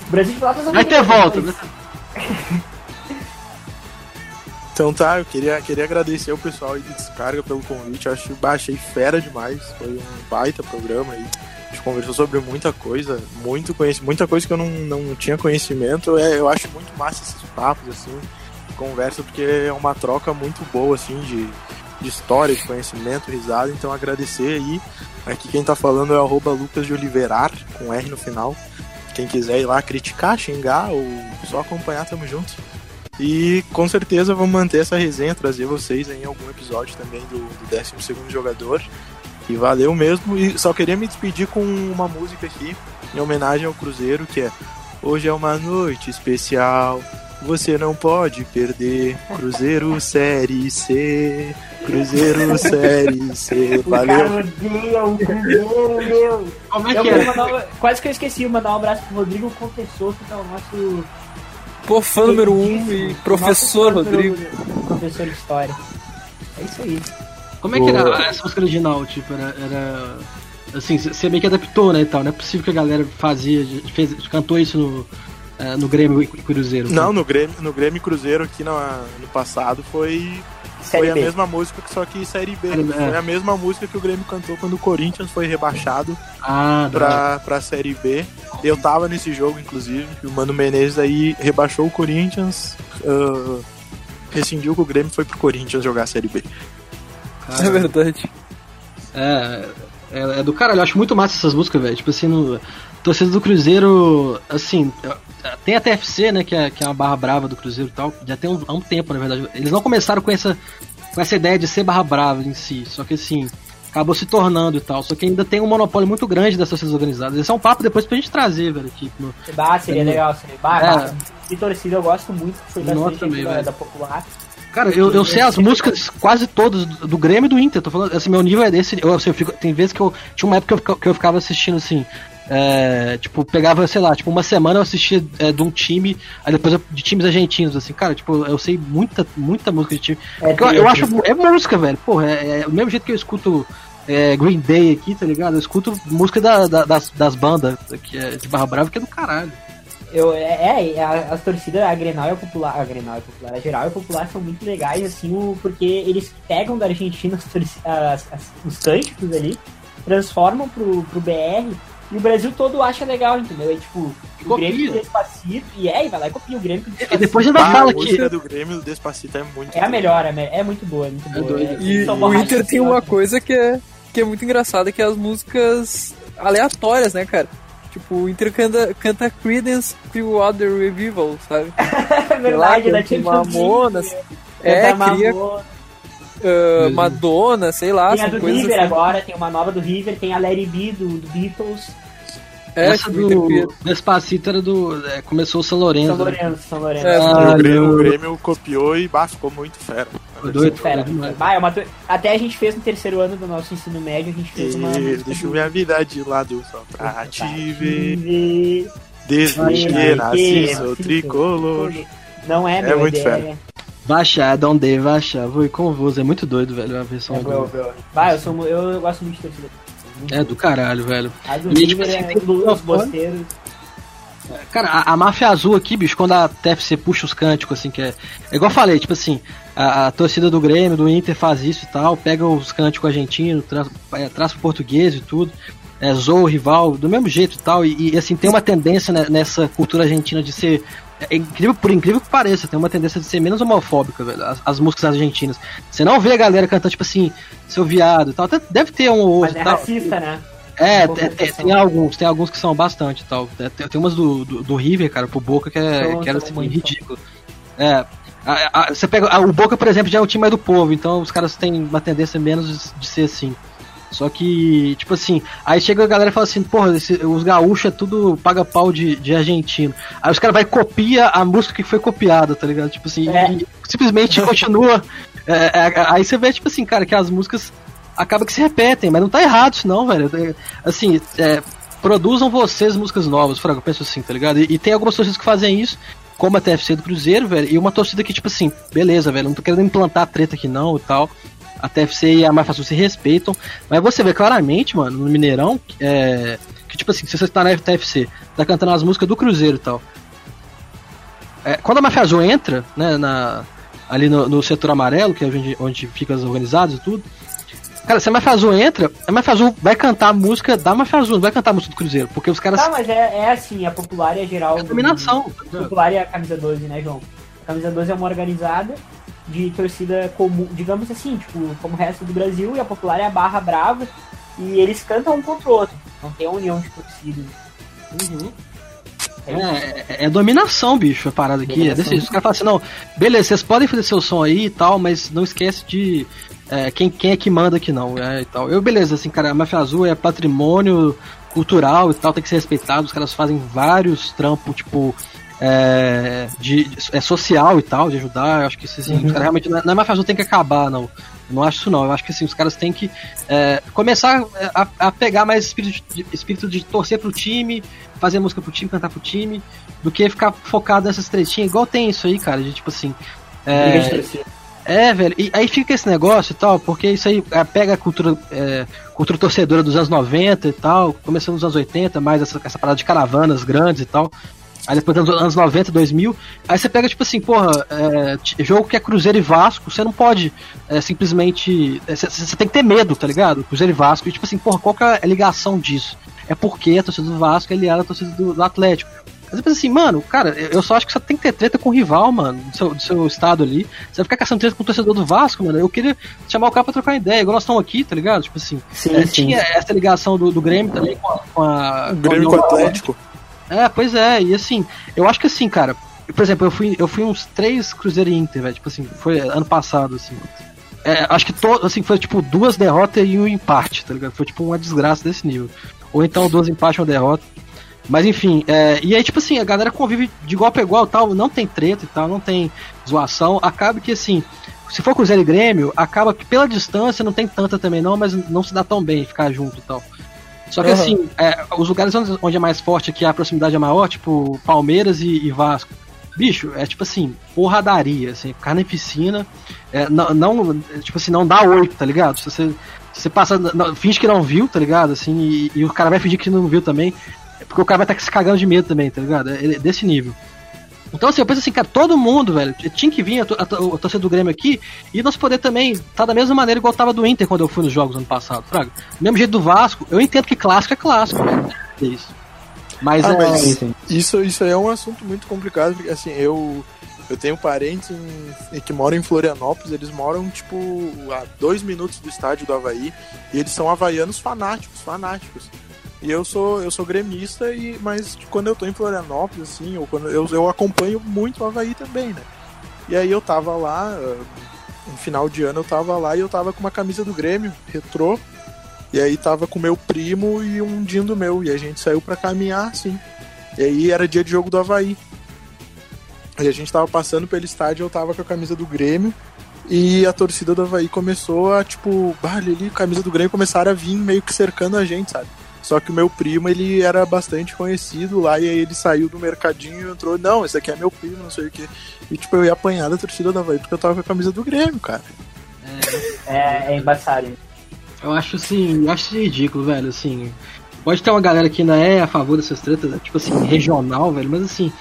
O Brasil de Pelotas não Vai ter volta, né? Então tá, eu queria, queria agradecer o pessoal aí de Descarga pelo convite. Eu acho, bah, achei fera demais. Foi um baita programa aí. Gente conversou sobre muita coisa, muito conhecimento, muita coisa que eu não, não tinha conhecimento. É, eu acho muito massa esses papos, assim, conversa, porque é uma troca muito boa, assim, de, de história, de conhecimento, risada. Então agradecer aí. Aqui quem tá falando é arroba Lucas de Oliverar, com R no final. Quem quiser ir lá criticar, xingar ou só acompanhar, tamo junto. E com certeza vamos manter essa resenha, trazer vocês em algum episódio também do, do 12 jogador. E valeu mesmo. E só queria me despedir com uma música aqui, em homenagem ao Cruzeiro, que é Hoje é uma noite especial. Você não pode perder. Cruzeiro Série C. Cruzeiro Série C. Valeu. Cruzeiro, meu. Como é que é? mandar Quase que eu esqueci de mandar um abraço pro Rodrigo Confessor, que é o nosso. Pô, fã número um e professor número Rodrigo. Professor de história. É isso aí. Como é que era essa música original? Tipo, era. era- assim, você meio que adaptou, né? E tal. Não é possível que a galera fazia. Fez, cantou isso no, eh, no Grêmio e Cruzeiro. Não, no Grêmio, no Grêmio e Cruzeiro aqui na- no passado foi, Série foi a mesma música, só que Série B. Série B, é. Foi a mesma música que o Grêmio cantou quando o Corinthians foi rebaixado Ah, pra, pra Série B. Eu tava nesse jogo, inclusive, que o Mano Menezes aí rebaixou o Corinthians, ah, rescindiu com o Grêmio e foi pro Corinthians jogar a Série B. É verdade. É, é, é do caralho, eu acho muito massa essas músicas, velho. Tipo assim, no. Torcida do Cruzeiro, assim, tem a TFC, né, que é, que é uma barra brava do Cruzeiro e tal, já tem um, há um tempo, na verdade. Eles não começaram com essa, com essa ideia de ser barra brava em si, só que assim, acabou se tornando e tal. Só que ainda tem um monopólio muito grande das torcidas organizadas. Esse é um papo depois pra gente trazer, velho. No, Bah, seria É. legal, seria. Bah, É. bah, de torcida eu gosto muito, que foi também, da, velho. da popular. Cara, eu, eu sei as músicas quase todas do, Grêmio e do Inter. Tô falando, assim, meu nível é desse. Eu, assim, eu fico, tem vezes que eu. Tinha uma época que eu, que eu ficava assistindo assim. é, tipo, pegava, sei lá, tipo, uma semana eu assistia é, de um time, aí depois eu- de times argentinos, assim, cara, tipo, eu sei muita, muita música de time. É, eu, eu acho. É música, velho. Porra, é, é o mesmo jeito que eu escuto é, Green Day aqui, tá ligado? Eu escuto música da, da- das, das bandas que é de Barra Brava, que é do caralho. Eu, é, é, a- as torcidas, a Grenal e a Popular, a Grenal e a Popular, a Geral e a Popular são muito legais, assim, o- porque eles pegam da Argentina as as- as- os cânticos ali, transformam pro, pro BR, e o Brasil todo acha legal, entendeu? É tipo, o Copia. Grêmio com Despacito, e é, e vai lá e copia o Grêmio com Despacito. E depois ainda Ah, fala a que. do Grêmio do Despacito é muito É a melhor, é, é muito boa, é muito boa. doido. É, E são o Inter tem uma coisa que é, que é muito engraçada, que é as músicas aleatórias, né, cara? Tipo, o Inter canta, canta Creedence Clearwater Revival, sabe? É verdade, lá, League, Mamonas. meu. É, Canta cria Mamona. ah, Madonna, sei lá, Tem a do coisas River assim. agora, tem uma nova do River, tem a Larry B do, do Beatles, Essa que o Inter cria. do Despacito era do. é, começou o São Lourenço. São né? Lourenço, São Lourenço. É, Ah, o, Grêmio, o Grêmio copiou e bah, ficou muito fera. Doido, Fera. Vai, é uma Até a gente fez no terceiro ano do nosso ensino médio, a gente fez uma. E deixa eu ver a vida de lado só pra te ver. Desde que nasci, sou tricolor. Não é, É meu, muito é- fera. Baixar, Donde, baixar, vou ir com você. É muito doido, velho, a versão É, do-. Vai, eu, sou, eu gosto muito de torcida. É do caralho, velho. A do E, tipo assim, é tem do- uma os bosteiros. Cara, a, a máfia azul aqui, bicho, quando a TFC puxa os cânticos, assim, que é. É igual eu falei, tipo assim, a, a torcida do Grêmio, do Inter faz isso e tal, pega os cânticos argentinos, traz, é, traz pro português e tudo, é, zoa o rival, do mesmo jeito e tal, e, e, assim, tem uma tendência né, nessa cultura argentina de ser. É incrível, por incrível que pareça, tem uma tendência de ser menos homofóbica, velho, as, as músicas argentinas. Você não vê a galera cantando, tipo assim, seu viado e tal. Até Deve ter um Mas outro é tal. racista, né? É, pouco tem, tem- alguns, tem alguns que são bastante tal. Tem, tem umas do, do, do River, cara, pro Boca que, é, São- que era assim, muito. ridículo. É. a- a- você pega. a- o Boca, por exemplo, já é o time mais do povo, então os caras têm uma tendência menos de, de ser assim. Só que, tipo assim, aí chega a galera e fala assim, porra, esse- os gaúchos é tudo paga pau de, de argentino. Aí os caras vai e copia a música que foi copiada, tá ligado? Tipo assim, É. e simplesmente continua. É, é, aí você vê, tipo assim, cara, que as músicas acaba que se repetem, mas não tá errado isso não, velho. É, Assim, é, produzam vocês músicas novas, Fraga, eu penso assim, tá ligado? E, e tem algumas torcidas que fazem isso, como a TFC do Cruzeiro, velho, e uma torcida que, tipo assim, beleza, velho, não tô querendo implantar treta aqui não e tal. A TFC e a Mafia Sul se respeitam, mas você vê claramente, mano, no Mineirão, é, que tipo assim, se você tá na TFC, tá cantando as músicas do Cruzeiro e tal. É, quando a Mafia Azul entra, né, na, ali no, no setor amarelo, que é onde, onde fica as organizadas e tudo, Cara, se a Mafia Azul entra, a Mafia Azul vai cantar a música da Mafia Azul, não vai cantar a música do Cruzeiro, porque os caras. Tá, mas é, é assim, a popular e a geral. É dominação. A popular e a camisa 12, né, João? A camisa 12 é uma organizada de torcida comum, digamos assim, tipo, como o resto do Brasil, e a popular é a barra brava, e eles cantam um contra o outro. Não tem a união de torcida. Uhum. É. É, é- é dominação, bicho, a parada aqui. É desse jeito. Os caras falam assim, não, beleza, vocês podem fazer seu som aí e tal, mas não esquece de. é, quem, quem é que manda aqui não, é, e tal. Eu, beleza, assim, cara, a Máfia Azul é patrimônio cultural e tal, tem que ser respeitado. Os caras fazem vários trampos, tipo. É, de, é social e tal, de ajudar. Eu acho que assim, os Uhum. caras realmente. Não é, não é Máfia Azul tem que acabar, não. Eu não acho isso não. Eu acho que assim, os caras têm que é, começar a, a pegar mais espírito de, espírito de torcer pro time, fazer música pro time, cantar pro time, do que ficar focado nessas tretinhas. Igual tem isso aí, cara, de tipo assim. É, é, velho, e aí fica esse negócio e tal, porque isso aí é, pega a cultura, é, cultura torcedora dos anos 90 e tal, começando nos anos 80, mais essa, essa parada de caravanas grandes e tal. Aí depois dos anos 90, 2000, aí você pega tipo assim, porra, é, jogo que é Cruzeiro e Vasco, você não pode é, simplesmente. é, Você você tem que ter medo, tá ligado? Cruzeiro e Vasco, e tipo assim, porra, qual que é a ligação disso? É porque a torcida do Vasco ele era a torcida do, do Atlético. Mas eu penso assim, mano, cara, eu só acho que você tem que ter treta com o rival, mano, do seu, do seu estado ali. Você vai ficar caçando treta com o torcedor do Vasco, mano. Eu queria chamar o cara pra trocar ideia, igual nós estamos aqui, tá ligado? Tipo assim, Sim, é, sim. tinha essa ligação do, do Grêmio também com a. Com a O Grêmio com o Atlético. É, pois é, e assim, eu acho que assim, cara, por exemplo, eu fui, eu fui uns três Cruzeiro e Inter, velho, tipo assim, foi ano passado, assim. É, acho que todo, assim, foi tipo duas derrotas e um empate, tá ligado? Foi tipo uma desgraça desse nível. Ou então duas empates e uma derrota. Mas enfim, é, e aí, tipo assim, a galera convive de igual pra igual tal, não tem treta e tal, não tem zoação. Acaba que assim, se for Cruzeiro e Grêmio, acaba que pela distância não tem tanta também não, mas não se dá tão bem ficar junto e tal. Só que Aham. assim, é, os lugares onde, é mais forte aqui, a proximidade é maior, tipo Palmeiras e, e Vasco. Bicho, é tipo assim, porradaria, assim, carnificina. É, não, não, tipo assim, não dá oito, tá ligado? Se você, se você passa, não, finge que não viu, tá ligado? Assim, e, e o cara vai fingir que não viu também. é Porque o cara vai estar se cagando de medo também, tá ligado? É, é desse nível. Então, assim, eu penso assim, cara, todo mundo, velho, tinha que vir a, a, a torcida do Grêmio aqui e nós poder também tá da mesma maneira igual tava do Inter quando eu fui nos jogos ano passado, fraga. Do mesmo jeito do Vasco, eu entendo que clássico é clássico, velho. É isso. Mas, Ah, é, mas isso, isso aí é um assunto muito complicado, porque assim, eu, eu tenho parentes em- que moram em Florianópolis, eles moram, tipo, a dois minutos do estádio do Havaí, e eles são havaianos fanáticos, fanáticos. E eu sou, eu sou gremista, e, mas quando eu tô em Florianópolis, assim, ou quando eu, eu acompanho muito o Havaí também, né? E aí eu tava lá, ah, no final de ano eu tava lá e eu tava com uma camisa do Grêmio, retrô, e aí tava com meu primo e um dindo meu. E a gente saiu pra caminhar, assim. E aí era dia de jogo do Havaí. E a gente tava passando pelo estádio, eu tava com a camisa do Grêmio. E a torcida do Havaí começou a, tipo, bah, ali, camisa do Grêmio começaram a vir meio que cercando a gente, sabe? Só que o meu primo, ele era bastante conhecido lá, e aí ele saiu do mercadinho e entrou, não, esse aqui é meu primo, não sei o quê. E, tipo, eu ia apanhar da torcida do Havaí porque eu tava com a camisa do Grêmio, cara. É, é embaçado. Eu acho assim, eu acho ridículo, velho, assim. Pode ter uma galera que ainda é a favor dessas tretas, né, tipo assim, regional, velho, mas assim,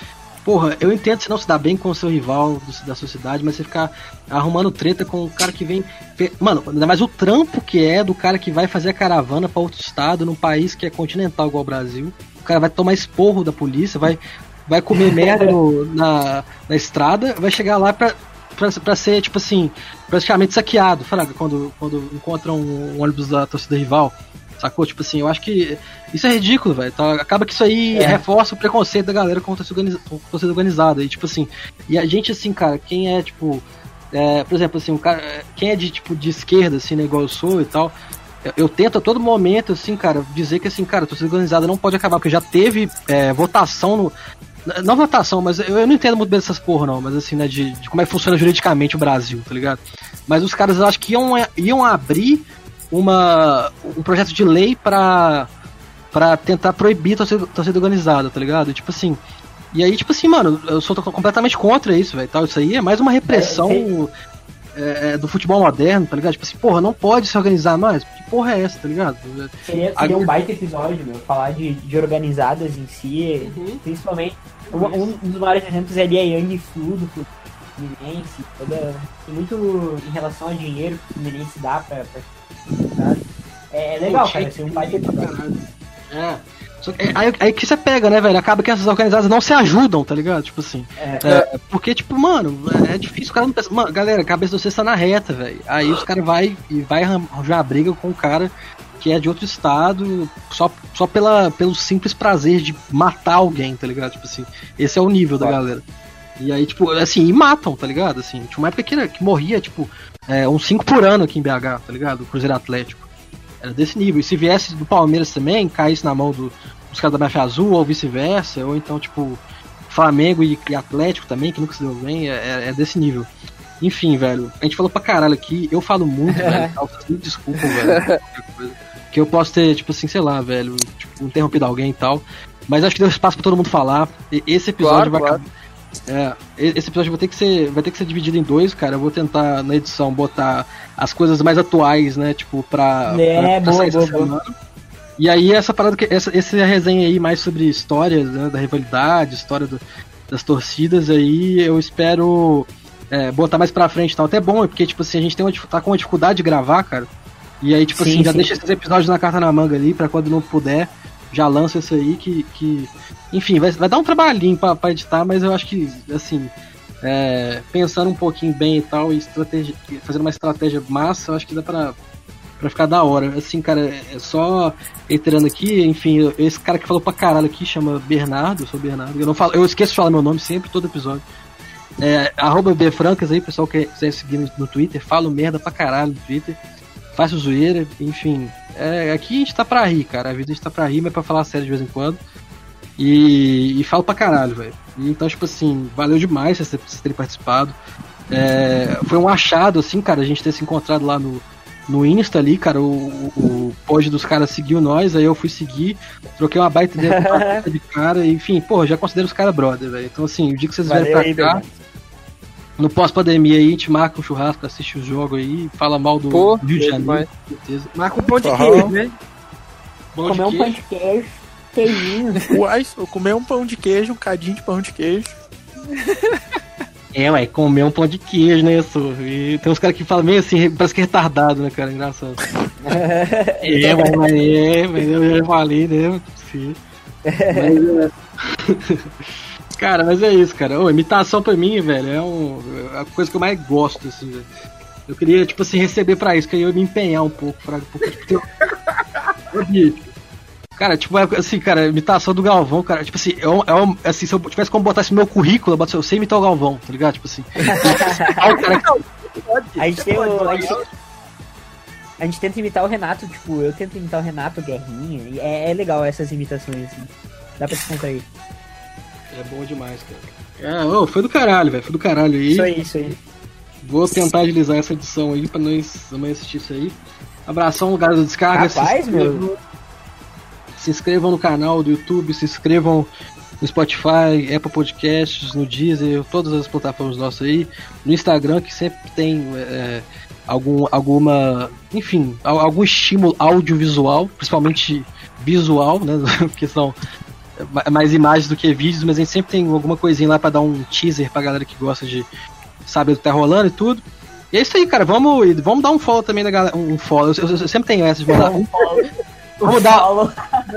porra, eu entendo se não se dá bem com o seu rival do- da sociedade, mas você ficar arrumando treta com o cara que vem. Mano, ainda mais o trampo que é do cara que vai fazer a caravana pra outro estado, num país que é continental igual o Brasil. O cara vai tomar esporro da polícia, vai, vai comer merda no- na, na estrada, vai chegar lá pra, pra, pra ser, tipo assim, praticamente saqueado, fraga, quando, quando encontra um, um ônibus da torcida rival. Sacou? Tipo assim, eu acho que isso é ridículo, velho. Tá? Acaba que isso aí É. reforça o preconceito da galera com a organiza- torcida organizada. E tipo assim, e a gente assim, cara, quem é tipo. é, por exemplo, assim, um cara. Quem é de tipo de esquerda, assim, né, igual eu sou e tal. eu- Eu tento a todo momento, assim, cara, dizer que assim, cara, a torcida organizada não pode acabar, porque já teve é, votação no. Não votação, mas eu, eu não entendo muito bem dessas porra, não, mas assim, né, de, de como é que funciona juridicamente o Brasil, tá ligado? Mas os caras eu acho que iam, iam abrir uma, um projeto de lei pra, pra tentar proibir a torcida, torcida organizada, tá ligado? Tipo assim. E aí, tipo assim, mano, eu sou completamente contra isso, velho. Isso aí é mais uma repressão é, é, do futebol moderno, tá ligado? Tipo assim, porra, não pode se organizar mais. Que porra é essa, tá ligado? Seria, seria um baita episódio, meu, falar de, de organizadas em si, principalmente. Um, um dos maiores exemplos ali é a Yang Flu do Fluminense, toda, muito em relação a dinheiro que o Fluminense dá pra. pra é, é legal, cara, episódio. É. Que, aí, aí que você pega, né, velho? Acaba que essas organizadas não se ajudam, tá ligado? Tipo assim. É. É, porque, tipo, mano, é difícil. O cara não pensa. Mano, galera, a cabeça de vocês tá na reta, velho. Aí os caras vai e vai arranjar a briga com o cara que é de outro estado só, só pela, pelo simples prazer de matar alguém, tá ligado? Tipo assim, esse é o nível da galera. E aí, tipo, assim, e matam, tá ligado? Assim, tinha uma época que, que morria, tipo, é, uns 5 por ano aqui em BH, tá ligado? O Cruzeiro Atlético. Era desse nível. E se viesse do Palmeiras também, caísse na mão do, dos caras da Mafia Azul, ou vice-versa, ou então, tipo, Flamengo e, e, Atlético também, que nunca se deu bem, é, é, é, desse nível. Enfim, velho, a gente falou pra caralho aqui, eu falo muito, velho, vocês me desculpam, velho, que eu posso ter, tipo assim, sei lá, velho, tipo, interrompido alguém e tal, mas acho que deu espaço pra todo mundo falar, e esse episódio Claro, vai claro. É, esse episódio vai ter que ser, vai ter que ser dividido em dois, cara. Eu vou tentar na edição botar as coisas mais atuais, né, tipo pra, É, pra, pra boa, boa. E aí essa parada que essa essa resenha aí mais sobre histórias, né, da rivalidade, história do- das torcidas aí, eu espero é, botar mais pra frente, e tal. Até bom, porque tipo assim, a gente tem uma, tá com uma dificuldade de gravar, cara. E aí tipo Sim, assim, já sim. deixa esses episódios na carta na manga ali pra quando não puder, já lança isso aí que que enfim, vai, vai dar um trabalhinho pra editar, mas eu acho que, assim, é, pensando um pouquinho bem e tal, e fazendo uma estratégia massa, eu acho que dá pra, pra ficar da hora. Assim, cara, é só reiterando aqui, enfim, esse cara que falou pra caralho aqui chama Bernardo, eu sou Bernardo, eu, não falo, eu esqueço de falar meu nome sempre, todo episódio. É, arroba Bfrancas aí, pessoal que quiser seguir no, no Twitter, falo merda pra caralho no Twitter, faço zoeira, enfim. É, aqui a gente tá pra rir, cara, a vida a gente tá pra rir, mas é pra falar sério de vez em quando. E, e falo pra caralho, velho. Então, tipo assim, valeu demais vocês vocês terem participado. É, foi um achado, assim, cara, a gente ter se encontrado lá no, no Insta ali, cara. O, o, o pod dos caras seguiu nós, aí eu fui seguir, troquei uma baita ideia de cara, enfim, porra, já considero os caras brother, velho. Então, assim, o dia que vocês vierem pra aí, cá. No pós-pandemia aí, a gente marca um churrasco, assiste o jogo aí, fala mal do, Pô, Rio de é Janeiro, com certeza. Marca um pão de queijo, né? Pão Comer um pão de queijo, queijinho. Uai, eu comer um pão de queijo, um cadinho de pão de queijo. É, ué, comer um pão de queijo, né, isso? E tem uns caras que falam meio assim, parece que é retardado, né, cara? Engraçado. é, mas, mas é, mas eu já falei, né? Sim. Mas, é... cara, mas é isso, cara. Ô, imitação pra mim, velho, é, um, é a coisa que eu mais gosto, assim, velho. Eu queria, tipo assim, receber pra isso, que aí eu ia me empenhar um pouco, pra, porque, tipo, ter... Cara, tipo, é, assim, cara, imitação do Galvão, cara, tipo assim, é um, é um- assim, se eu tivesse como botar esse no meu currículo, eu sei imitar o Galvão, tá ligado? Tipo assim. Ah, cara A gente tem o. A gente, a gente tenta imitar o Renato, tipo, eu tento imitar o Renato, o Guerrinha, e é, é legal essas imitações, assim. Dá pra se contrair. É bom demais, cara. É, ô, foi do caralho, velho, foi do caralho aí. Isso aí, isso aí. Vou tentar agilizar essa edição aí pra nós amanhã assistir isso aí. Abração, galera do Descarga. Rapaz, se inscrevam, se inscrevam no canal do YouTube, se inscrevam no Spotify, Apple Podcasts, no Deezer, todas as plataformas nossas aí. No Instagram, que sempre tem é, algum, alguma, enfim, al- algum estímulo audiovisual, principalmente visual, né? Porque são mais imagens do que vídeos, mas a gente sempre tem alguma coisinha lá pra dar um teaser pra galera que gosta de saber do que tá rolando e tudo. E é isso aí, cara. Vamos, vamos dar um follow também na galera. Um follow. Eu, eu- eu sempre tenho essa de mandar um follow. Vamos dar,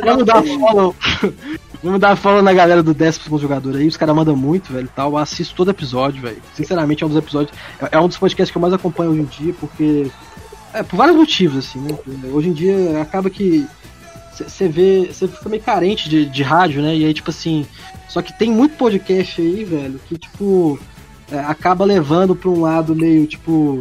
vamos dar follow. Vamos dar follow na galera do 10 jogador aí. Os caras mandam muito, velho. Tal. Eu assisto todo episódio, velho. Sinceramente, é um dos episódios. É, é um dos podcasts que eu mais acompanho hoje em dia, porque. É, por vários motivos, assim, né? Hoje em dia acaba que você vê, você fica meio carente de, de rádio, né? E aí, tipo assim, só que tem muito podcast aí, velho, que, tipo, é, acaba levando pra um lado meio, tipo,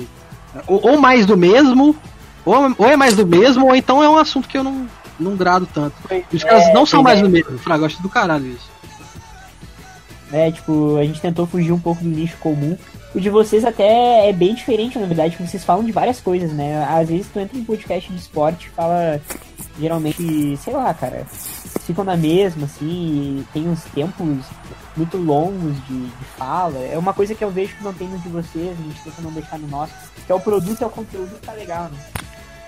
ou, ou mais do mesmo, ou, ou é mais do mesmo, ou então é um assunto que eu não, não grado tanto. E os caras É, não são mais é. do mesmo, Fraga, acho do caralho isso. É, tipo, a gente tentou fugir um pouco do nicho comum. O de vocês até é bem diferente, na verdade, porque vocês falam de várias coisas, né? Às vezes tu entra em podcast de esporte e fala, geralmente, sei lá, cara, ficam na mesma, assim, tem uns tempos muito longos de, de fala. É uma coisa que eu vejo que não tem no de vocês, a gente tenta não deixar no nosso, que é o produto, é o conteúdo que tá legal, né?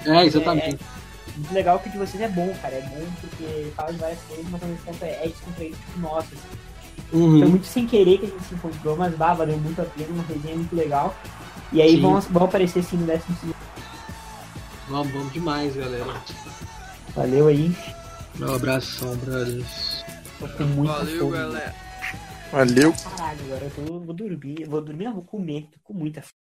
É, exatamente. É, muito legal que o de vocês é bom, cara, é bom porque fala de várias coisas, mas ao mesmo tempo é, é descontraído, tipo, nossa, assim. Uhum. Foi muito sem querer que a gente se encontrou, mas bah, valeu muito a pena, uma resenha muito legal. E aí Sim. vão, vão aparecer sim no décimo segundo. Vamos, vamos demais, galera. Valeu aí. Um abração, brothers. Valeu, fome. galera. Valeu. Caralho, agora eu tô, vou dormir. Vou dormir, não, vou comer. Tô com muita fome.